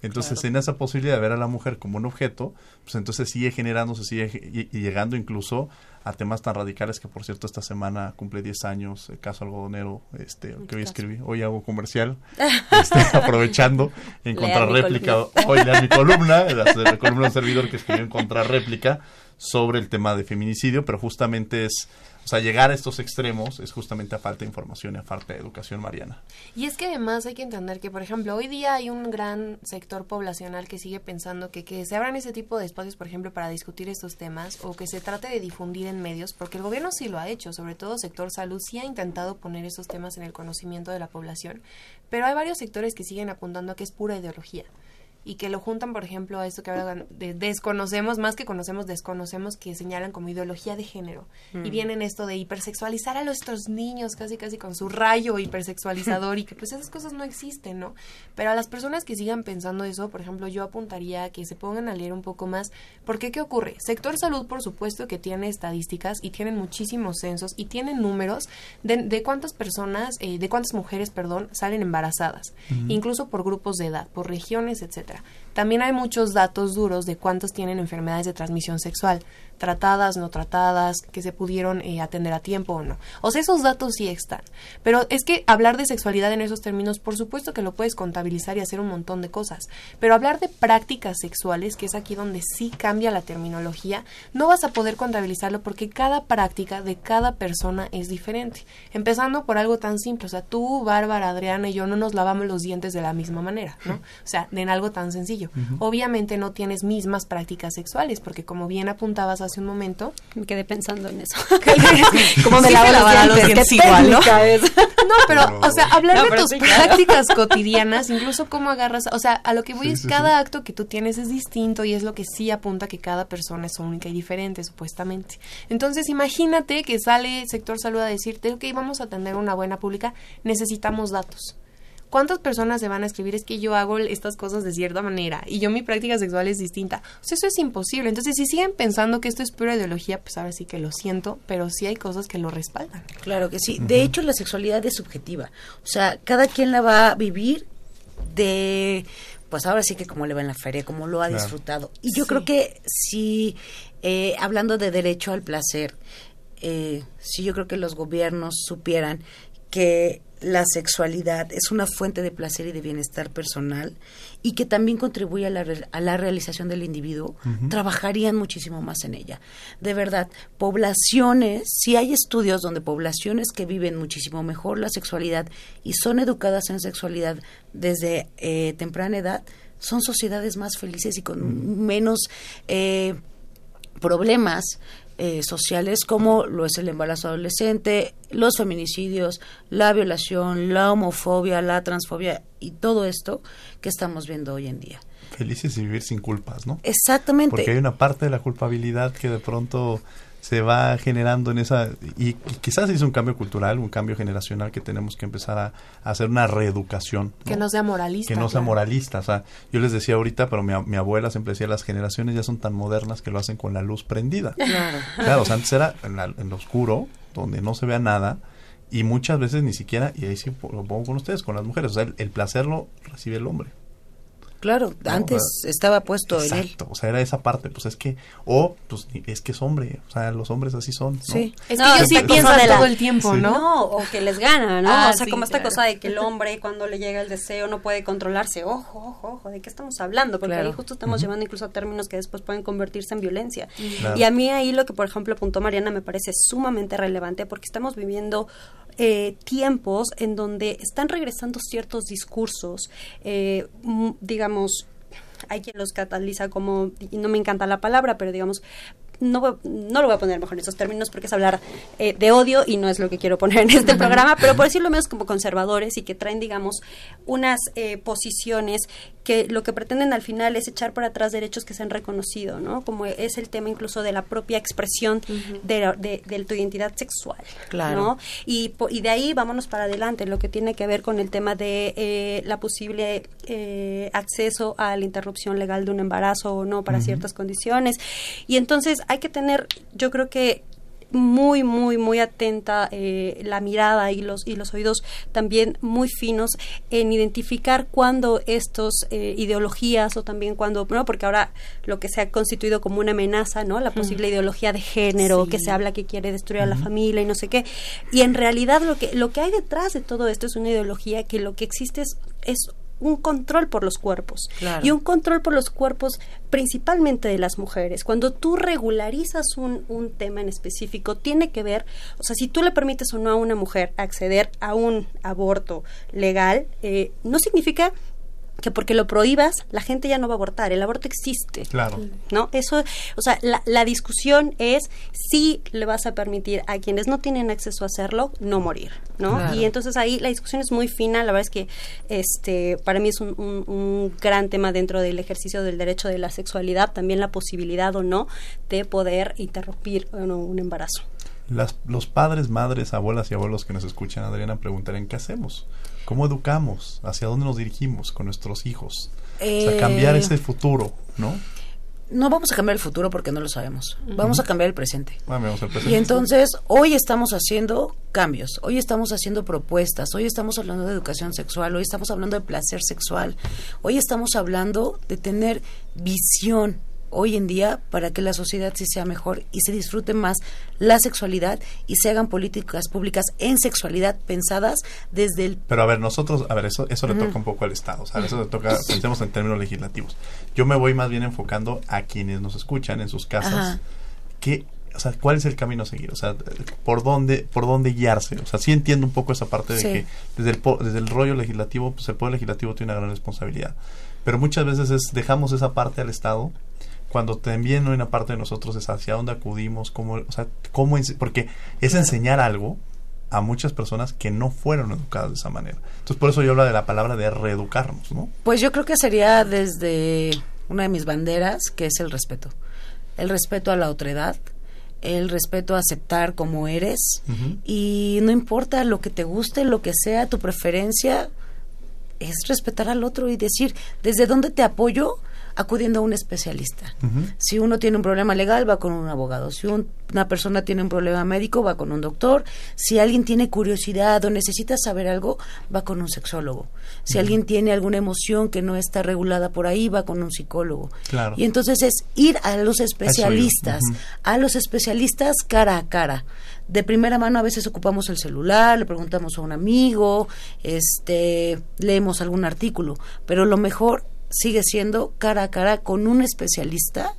Entonces, en esa posibilidad de ver a la mujer como un objeto, pues entonces sigue generándose, sigue y, llegando incluso a temas tan radicales que, por cierto, esta semana cumple 10 años el caso algodonero, este, que hoy escribí, hoy hago comercial, este, aprovechando en contrarréplica, hoy lean mi columna, la, columna de un servidor que escribió en contrarréplica sobre el tema de feminicidio, pero justamente es o sea, llegar a estos extremos es justamente a falta de información y a falta de educación, Mariana. Y es que además hay que entender que, por ejemplo, hoy día hay un gran sector poblacional que sigue pensando que, que se abran ese tipo de espacios, por ejemplo, para discutir estos temas o que se trate de difundir en medios, porque el gobierno sí lo ha hecho, sobre todo sector salud sí ha intentado poner esos temas en el conocimiento de la población, pero hay varios sectores que siguen apuntando a que es pura ideología y que lo juntan, por ejemplo, a esto que hablan de desconocemos, más que conocemos, desconocemos, que señalan como ideología de género. Y mm. vienen esto de hipersexualizar a nuestros niños, casi casi con su rayo hipersexualizador, y que pues esas cosas no existen, ¿no? Pero a las personas que sigan pensando eso, por ejemplo, yo apuntaría a que se pongan a leer un poco más, porque ¿qué ocurre? Sector salud, por supuesto, que tiene estadísticas y tienen muchísimos censos y tienen números de, de cuántas personas, eh, de cuántas mujeres, perdón, salen embarazadas, incluso por grupos de edad, por regiones, etcétera. También hay muchos datos duros de cuántos tienen enfermedades de transmisión sexual tratadas, no tratadas, que se pudieron eh, atender a tiempo o no. O sea, esos datos sí están. Pero es que hablar de sexualidad en esos términos, por supuesto que lo puedes contabilizar y hacer un montón de cosas. Pero hablar de prácticas sexuales, que es aquí donde sí cambia la terminología, no vas a poder contabilizarlo porque cada práctica de cada persona es diferente. Empezando por algo tan simple. O sea, tú, Bárbara, Adriana y yo no nos lavamos los dientes de la misma manera, ¿no? O sea, en algo tan sencillo. Obviamente no tienes mismas prácticas sexuales porque como bien apuntabas hace un momento. Me quedé pensando en eso. Como me lavo los dientes igual, ¿no? No, pero, o sea, hablar de tus prácticas cotidianas, incluso cómo agarras, o sea, a lo que voy es cada acto que tú tienes es distinto y es lo que sí apunta que cada persona es única y diferente, supuestamente. Entonces, imagínate que sale sector salud a decirte, ok, vamos a tener una buena pública, necesitamos datos. ¿Cuántas personas se van a escribir? Es que yo hago estas cosas de cierta manera y yo mi práctica sexual es distinta. O sea, eso es imposible. Entonces, si siguen pensando que esto es pura ideología, pues ahora sí que lo siento, pero sí hay cosas que lo respaldan. Claro que sí. De hecho, la sexualidad es subjetiva. O sea, cada quien la va a vivir de pues ahora sí que como le va en la feria, como lo ha disfrutado. Y yo creo que si, eh, hablando de derecho al placer, eh, si yo creo que los gobiernos supieran que la sexualidad es una fuente de placer y de bienestar personal y que también contribuye a la, a la realización del individuo, trabajarían muchísimo más en ella. De verdad, poblaciones, si hay estudios donde poblaciones que viven muchísimo mejor la sexualidad y son educadas en sexualidad desde eh, temprana edad, son sociedades más felices y con menos eh, problemas eh, sociales como lo es el embarazo adolescente, los feminicidios, la violación, la homofobia, la transfobia y todo esto que estamos viendo hoy en día. Felices y vivir sin culpas, ¿no? Exactamente. Porque hay una parte de la culpabilidad que de pronto se va generando en esa y, quizás es un cambio cultural, un cambio generacional que tenemos que empezar a, hacer una reeducación. Que no sea moralista. Que no sea moralista. O sea, yo les decía ahorita, pero mi, mi, abuela siempre decía, las generaciones ya son tan modernas que lo hacen con la luz prendida. Claro. Claro, o sea, antes era en, en lo oscuro, donde no se vea nada, y muchas veces ni siquiera, y ahí sí lo pongo con ustedes, con las mujeres, o sea, el placer lo recibe el hombre. Claro, antes estaba puesto en él. o sea, era esa parte, pues es que, o pues es que es hombre, o sea, los hombres así son. Sí, es que ellos sí piensan todo el tiempo, ¿no? No, o que les gana, ¿no? Ah, o sea, como esta cosa de que el hombre cuando le llega el deseo no puede controlarse. Ojo, ojo, ojo, ¿de qué estamos hablando? Porque ahí justo estamos llevando incluso a términos que después pueden convertirse en violencia. Y a mí ahí lo que, por ejemplo, apuntó Mariana me parece sumamente relevante porque estamos viviendo eh, tiempos en donde están regresando ciertos discursos, eh, digamos, hay quien los cataliza como, y no me encanta la palabra, pero digamos, no, no lo voy a poner mejor en esos términos porque es hablar eh, de odio y no es lo que quiero poner en este programa, pero por decirlo menos como conservadores y que traen, digamos, unas eh, posiciones que lo que pretenden al final es echar para atrás derechos que se han reconocido, ¿no? Como es el tema incluso de la propia expresión de, de, tu identidad sexual, claro. ¿no? Y, y de ahí vámonos para adelante, lo que tiene que ver con el tema de eh, la posible acceso a la interrupción legal de un embarazo o no para ciertas condiciones. Y entonces hay que tener, yo creo que muy muy muy atenta eh, la mirada y los y los oídos también muy finos en identificar cuando estos eh, ideologías o también cuando no porque ahora lo que se ha constituido como una amenaza no la posible ideología de género que se habla que quiere destruir a la familia y no sé qué. Y en realidad lo que lo que hay detrás de todo esto es una ideología que lo que existe es, es un control por los cuerpos y un control por los cuerpos principalmente de las mujeres. Cuando tú regularizas un, un tema en específico, tiene que ver, o sea, si tú le permites o no a una mujer acceder a un aborto legal, eh, no significa que porque lo prohíbas, la gente ya no va a abortar. El aborto existe. Claro. ¿No? Eso, o sea, la, la, discusión es si le vas a permitir a quienes no tienen acceso a hacerlo no morir, ¿no? Y entonces ahí la discusión es muy fina. La verdad es que este para mí es un, un, gran tema dentro del ejercicio del derecho de la sexualidad, también la posibilidad o no de poder interrumpir un embarazo. Las, los padres, madres, abuelas y abuelos que nos escuchan, Adriana, preguntarían qué hacemos. ¿Cómo educamos? ¿Hacia dónde nos dirigimos con nuestros hijos? o sea, cambiar eh, ese futuro, ¿no? No vamos a cambiar el futuro porque no lo sabemos. Vamos a cambiar el presente. Vamos el presente. Y entonces, hoy estamos haciendo cambios, hoy estamos haciendo propuestas, hoy estamos hablando de educación sexual, hoy estamos hablando de placer sexual, hoy estamos hablando de tener visión hoy en día para que la sociedad sí sea mejor y se disfrute más la sexualidad y se hagan políticas públicas en sexualidad pensadas desde el... Pero a ver, nosotros, a ver, eso, eso le toca un poco al Estado, o sea, eso le toca, pensemos en términos legislativos. Yo me voy más bien enfocando a quienes nos escuchan en sus casas, que o sea, ¿cuál es el camino a seguir? O sea, ¿por dónde, por dónde guiarse? O sea, sí entiendo un poco esa parte de que desde el, desde el rollo legislativo, pues el poder legislativo tiene una gran responsabilidad. Pero muchas veces es, dejamos esa parte al Estado cuando también una parte de nosotros es hacia dónde acudimos, cómo, o sea, cómo, porque es enseñar algo a muchas personas que no fueron educadas de esa manera. Entonces, por eso yo hablo de la palabra de reeducarnos, ¿no? Pues yo creo que sería desde una de mis banderas, que es el respeto. El respeto a la otredad, el respeto a aceptar como eres y no importa lo que te guste, lo que sea tu preferencia, es respetar al otro y decir, ¿desde dónde te apoyo? Acudiendo a un especialista. Si uno tiene un problema legal, va con un abogado. Si una persona tiene un problema médico, va con un doctor. Si alguien tiene curiosidad o necesita saber algo, va con un sexólogo. Si alguien tiene alguna emoción que no está regulada por ahí, va con un psicólogo. Y entonces es ir a los especialistas, a los especialistas cara a cara de primera mano a veces ocupamos el celular, le preguntamos a un amigo, este, leemos algún artículo, pero lo mejor sigue siendo cara a cara con un especialista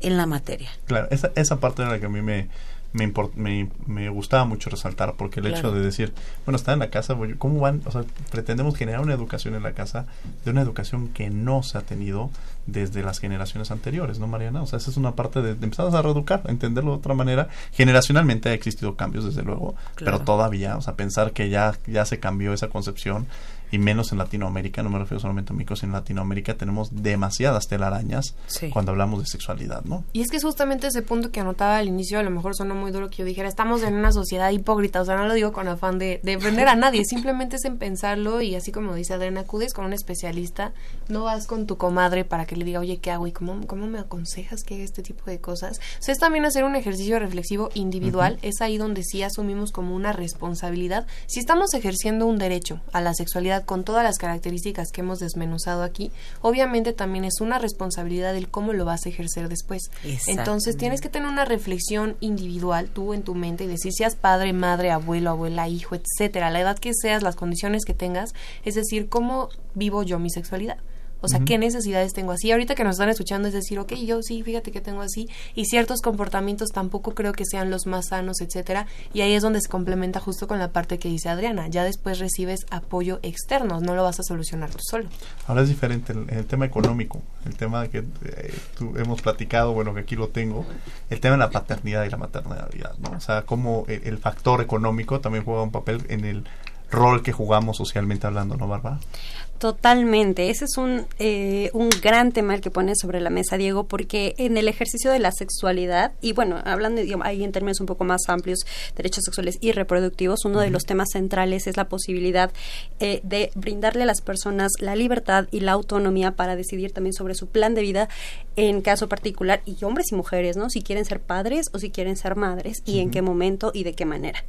en la materia. Claro, esa, esa parte era la que a mí me, me, me, gustaba mucho resaltar, porque el hecho de decir, bueno, está en la casa, ¿cómo van? O sea, pretendemos generar una educación en la casa de una educación que no se ha tenido desde las generaciones anteriores, ¿no, Mariana? O sea, esa es una parte de, empezar a reeducar, a entenderlo de otra manera. Generacionalmente ha existido cambios, desde luego, pero todavía, o sea, pensar que ya, ya se cambió esa concepción y menos en Latinoamérica, no me refiero solamente a México, sino en Latinoamérica tenemos demasiadas telarañas cuando hablamos de sexualidad, ¿no? Y es que es justamente ese punto que anotaba al inicio, a lo mejor sonó muy duro que yo dijera, estamos en una sociedad hipócrita, o sea, no lo digo con afán de, de a nadie, simplemente es en pensarlo y así como dice Adriana, acudes con un especialista, no vas con tu comadre para que le diga, oye, ¿qué hago? ¿Y cómo, cómo me aconsejas que haga este tipo de cosas? O sea, es también hacer un ejercicio reflexivo individual, es ahí donde sí asumimos como una responsabilidad. Si estamos ejerciendo un derecho a la sexualidad, con todas las características que hemos desmenuzado aquí, obviamente también es una responsabilidad del cómo lo vas a ejercer después. Entonces tienes que tener una reflexión individual tú en tu mente y decir seas padre, madre, abuelo, abuela, hijo, etcétera, la edad que seas, las condiciones que tengas, es decir, cómo vivo yo mi sexualidad. O sea, ¿qué necesidades tengo así? Ahorita que nos están escuchando es decir, ok, yo sí, fíjate que tengo así. Y ciertos comportamientos tampoco creo que sean los más sanos, etcétera. Y ahí es donde se complementa justo con la parte que dice Adriana. Ya después recibes apoyo externo, no lo vas a solucionar tú solo. Ahora es diferente el, el tema económico, el tema que eh, tú, hemos platicado, bueno, que aquí lo tengo, el tema de la paternidad y la maternidad, ¿no? O sea, cómo el, el factor económico también juega un papel en el rol que jugamos socialmente hablando, ¿no, Bárbara? Totalmente. Ese es un, eh, un gran tema el que pone sobre la mesa, Diego, porque en el ejercicio de la sexualidad, y bueno, hablando ahí en términos un poco más amplios, derechos sexuales y reproductivos, uno de los temas centrales es la posibilidad eh, de brindarle a las personas la libertad y la autonomía para decidir también sobre su plan de vida en caso particular, y hombres y mujeres, ¿no? Si quieren ser padres o si quieren ser madres, y en qué momento y de qué manera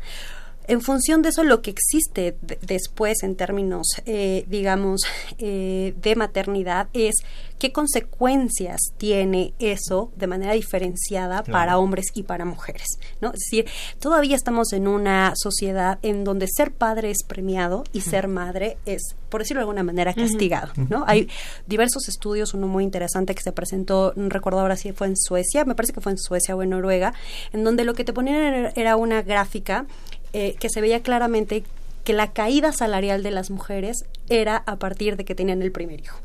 en función de eso, lo que existe después en términos, eh, digamos, eh, de maternidad es qué consecuencias tiene eso de manera diferenciada para hombres y para mujeres, ¿no? Es decir, todavía estamos en una sociedad en donde ser padre es premiado y ser madre es, por decirlo de alguna manera, castigado, ¿no? Hay diversos estudios, uno muy interesante que se presentó, no recuerdo ahora si fue en Suecia, me parece que fue en Suecia o en Noruega, en donde lo que te ponían era una gráfica eh, que se veía claramente que la caída salarial de las mujeres era a partir de que tenían el primer hijo.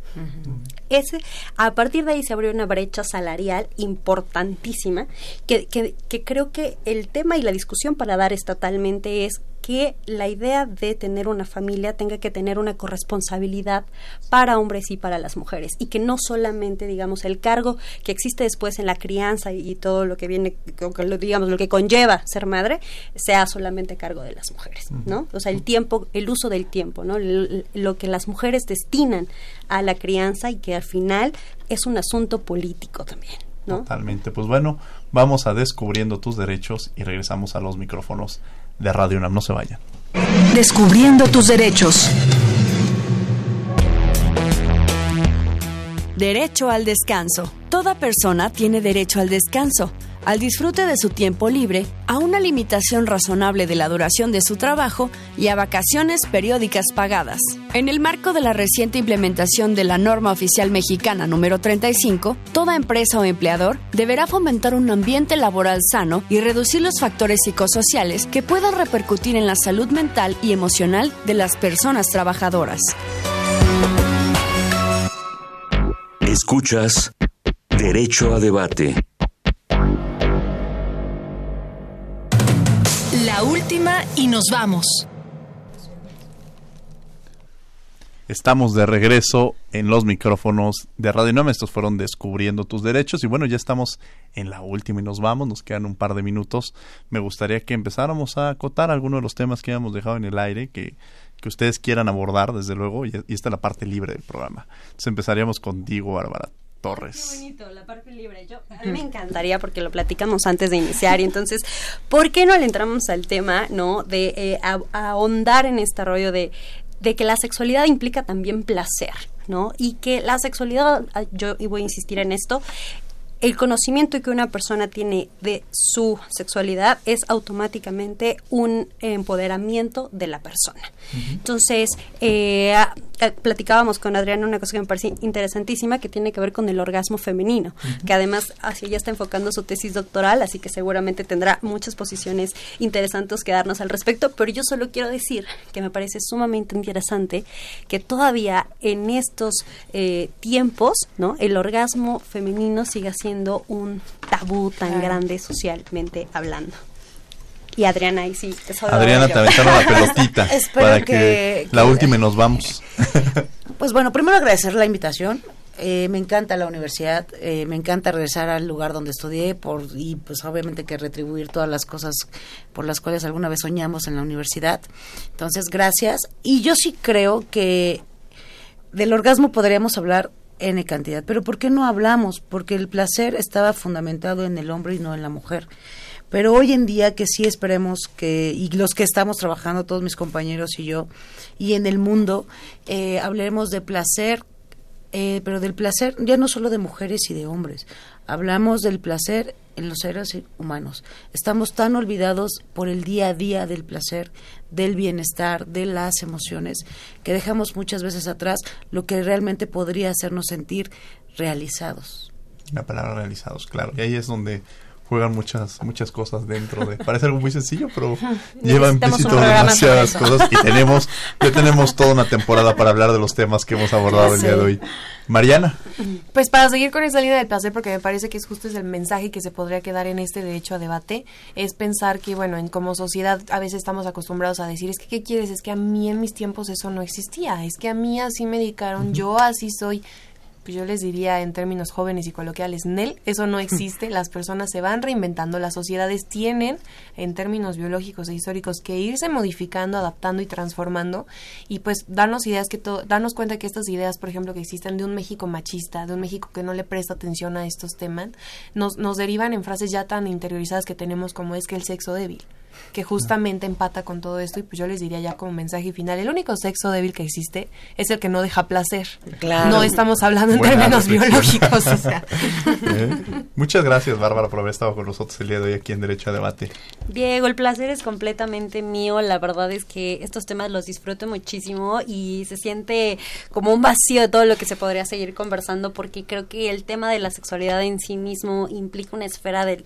Ese, a partir de ahí se abrió una brecha salarial importantísima que, que, que creo que el tema y la discusión para dar estatalmente es que la idea de tener una familia tenga que tener una corresponsabilidad para hombres y para las mujeres. Y que no solamente digamos el cargo que existe después en la crianza y, todo lo que viene lo, digamos lo que conlleva ser madre sea solamente cargo de las mujeres no o sea el tiempo el uso del tiempo no lo que las mujeres destinan a la crianza y que al final es un asunto político también ¿no? Totalmente. Pues bueno, vamos a descubriendo tus derechos y regresamos a los micrófonos de Radio UNAM. No se vayan. Descubriendo tus derechos. Derecho al descanso. Toda persona tiene derecho al descanso al disfrute de su tiempo libre, a una limitación razonable de la duración de su trabajo y a vacaciones periódicas pagadas. En el marco de la reciente implementación de la norma oficial mexicana número 35, toda empresa o empleador deberá fomentar un ambiente laboral sano y reducir los factores psicosociales que puedan repercutir en la salud mental y emocional de las personas trabajadoras. Escuchas Derecho a Debate. Última y nos vamos. Estamos de regreso en los micrófonos de Radio Nome. Estos fueron Descubriendo tus Derechos. Y bueno, ya estamos en la última y nos vamos. Nos quedan un par de minutos. Me gustaría que empezáramos a acotar algunos de los temas que habíamos dejado en el aire, que, que ustedes quieran abordar, desde luego. Y, y esta es la parte libre del programa. Entonces empezaríamos contigo, Bárbara. Torres. Qué bonito, la parte libre. Yo, a mí me encantaría porque lo platicamos antes de iniciar y entonces, ¿por qué no le entramos al tema, no, de eh, ahondar en este rollo de, de que la sexualidad implica también placer, ¿no? Y que la sexualidad, ah, yo voy a insistir en esto, el conocimiento que una persona tiene de su sexualidad es automáticamente un empoderamiento de la persona. Entonces, eh, platicábamos con Adriana una cosa que me parece interesantísima que tiene que ver con el orgasmo femenino, que además así ella está enfocando su tesis doctoral, así que seguramente tendrá muchas posiciones interesantes que darnos al respecto, pero yo solo quiero decir que me parece sumamente interesante que todavía en estos eh, tiempos, ¿no? El orgasmo femenino siga siendo un tabú tan grande socialmente hablando. Y Adriana, ahí sí. Adriana, te aventaron la pelotita para que, la última y nos vamos. Pues bueno, primero agradecer la invitación. Eh, me encanta la universidad, eh, me encanta regresar al lugar donde estudié por, y pues obviamente que retribuir todas las cosas por las cuales alguna vez soñamos en la universidad. Entonces, gracias. Y yo sí creo que del orgasmo podríamos hablar N cantidad. Pero ¿por qué no hablamos? Porque el placer estaba fundamentado en el hombre y no en la mujer. Pero hoy en día que sí esperemos que, y los que estamos trabajando, todos mis compañeros y yo, y en el mundo, eh, hablemos de placer, eh, pero del placer ya no solo de mujeres y de hombres, hablamos del placer en los seres humanos. Estamos tan olvidados por el día a día del placer del bienestar, de las emociones, que dejamos muchas veces atrás lo que realmente podría hacernos sentir realizados. La palabra realizados, claro. Y ahí es donde juegan muchas muchas cosas dentro de parece algo muy sencillo pero lleva implícito demasiadas cosas y tenemos ya tenemos toda una temporada para hablar de los temas que hemos abordado el día de hoy. Mariana. Pues para seguir con esa línea del placer porque me parece que es justo es el mensaje que se podría quedar en este derecho a debate es pensar que bueno en como sociedad a veces estamos acostumbrados a decir es que qué quieres es que a mí en mis tiempos eso no existía. Es que a mí así me dedicaron yo así soy pues yo les diría en términos jóvenes y coloquiales, NEL, eso no existe, las personas se van reinventando, las sociedades tienen, en términos biológicos e históricos, que irse modificando, adaptando y transformando, y pues darnos ideas que darnos cuenta que estas ideas, por ejemplo, que existen de un México machista, de un México que no le presta atención a estos temas, nos, nos derivan en frases ya tan interiorizadas que tenemos como es que el sexo débil que justamente empata con todo esto y pues yo les diría ya como mensaje final, el único sexo débil que existe es el que no deja placer. No estamos hablando en términos biológicos. ¿Eh? Muchas gracias Bárbara por haber estado con nosotros el día de hoy aquí en Derecho a Debate. Diego, el placer es completamente mío, la verdad es que estos temas los disfruto muchísimo y se siente como un vacío de todo lo que se podría seguir conversando porque creo que el tema de la sexualidad en sí mismo implica una esfera de,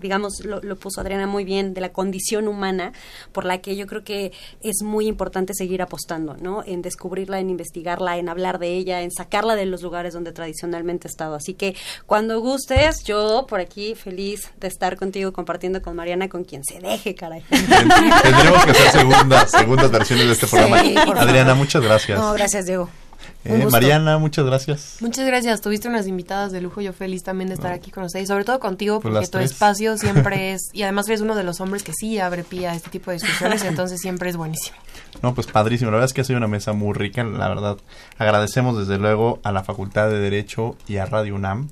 digamos, lo, lo puso Adriana muy bien, de la condición humana por la que yo creo que es muy importante seguir apostando, ¿no? En descubrirla, en investigarla, en hablar de ella, en sacarla de los lugares donde tradicionalmente ha estado. Así que cuando gustes, yo por aquí feliz de estar contigo compartiendo con Mariana, con quien se deje, caray. Tendremos que hacer segundas, segundas versiones de este programa. Adriana, muchas gracias. No, gracias, Diego. Eh, Mariana, muchas gracias. Muchas gracias. Tuviste unas invitadas de lujo. Yo feliz también de estar aquí con ustedes. Sobre todo contigo, pues porque tu espacio siempre es. Y además eres uno de los hombres que sí abre pie a este tipo de discusiones. entonces siempre es buenísimo. No, pues padrísimo. La verdad es que ha sido una mesa muy rica. La verdad, agradecemos desde luego a la Facultad de Derecho y a Radio UNAM.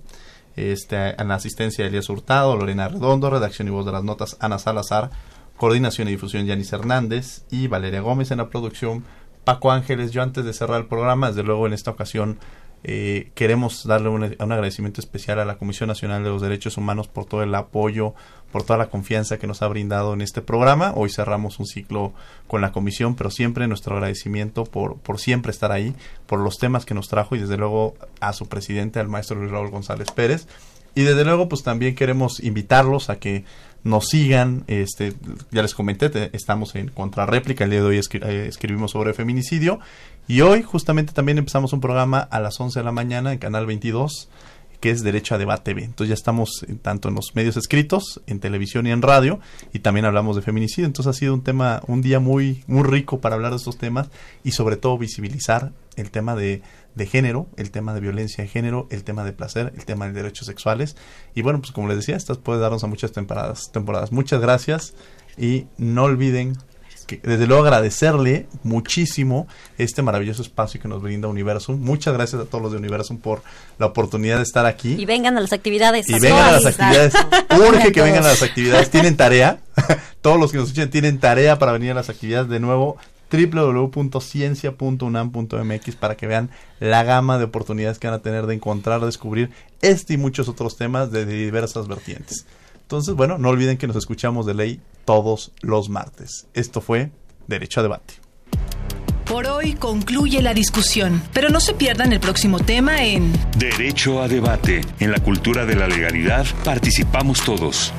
Este, a la asistencia de Elías Hurtado, Lorena Redondo, redacción y voz de las notas Ana Salazar, coordinación y difusión Yanis Hernández y Valeria Gómez en la producción Paco Ángeles, yo antes de cerrar el programa, desde luego en esta ocasión eh, queremos darle un, agradecimiento especial a la Comisión Nacional de los Derechos Humanos por todo el apoyo, por toda la confianza que nos ha brindado en este programa. Hoy cerramos un ciclo con la comisión, pero siempre nuestro agradecimiento por, por siempre estar ahí, por los temas que nos trajo y desde luego a su presidente, al maestro Luis Raúl González Pérez. Y desde luego pues también queremos invitarlos a que nos sigan. Este, ya les comenté, estamos en contrarréplica. El día de hoy eh, escribimos sobre feminicidio. Y hoy justamente también empezamos un programa a las 11 de la mañana en Canal 22 que es Derecho a Debate B. Entonces ya estamos en, tanto en los medios escritos, en televisión y en radio, y también hablamos de feminicidio. Entonces ha sido un tema, un día muy, muy rico para hablar de estos temas y sobre todo visibilizar el tema de, de género, el tema de violencia de género, el tema de placer, el tema de derechos sexuales. Y bueno, pues como les decía, estas puede darnos a muchas temporadas. temporadas. Muchas gracias y no olviden desde luego agradecerle muchísimo este maravilloso espacio que nos brinda Universum. Muchas gracias a todos los de Universum por la oportunidad de estar aquí. Y vengan a las actividades. Y vengan a las actividades. Urge que vengan a las actividades. Tienen tarea. todos los que nos escuchan tienen tarea para venir a las actividades. De nuevo, www.ciencia.unam.mx para que vean la gama de oportunidades que van a tener de encontrar, descubrir este y muchos otros temas de diversas vertientes. Entonces, bueno, no olviden que nos escuchamos de ley todos los martes. Esto fue Derecho a Debate. Por hoy concluye la discusión, pero no se pierdan el próximo tema en Derecho a Debate. En la cultura de la legalidad participamos todos.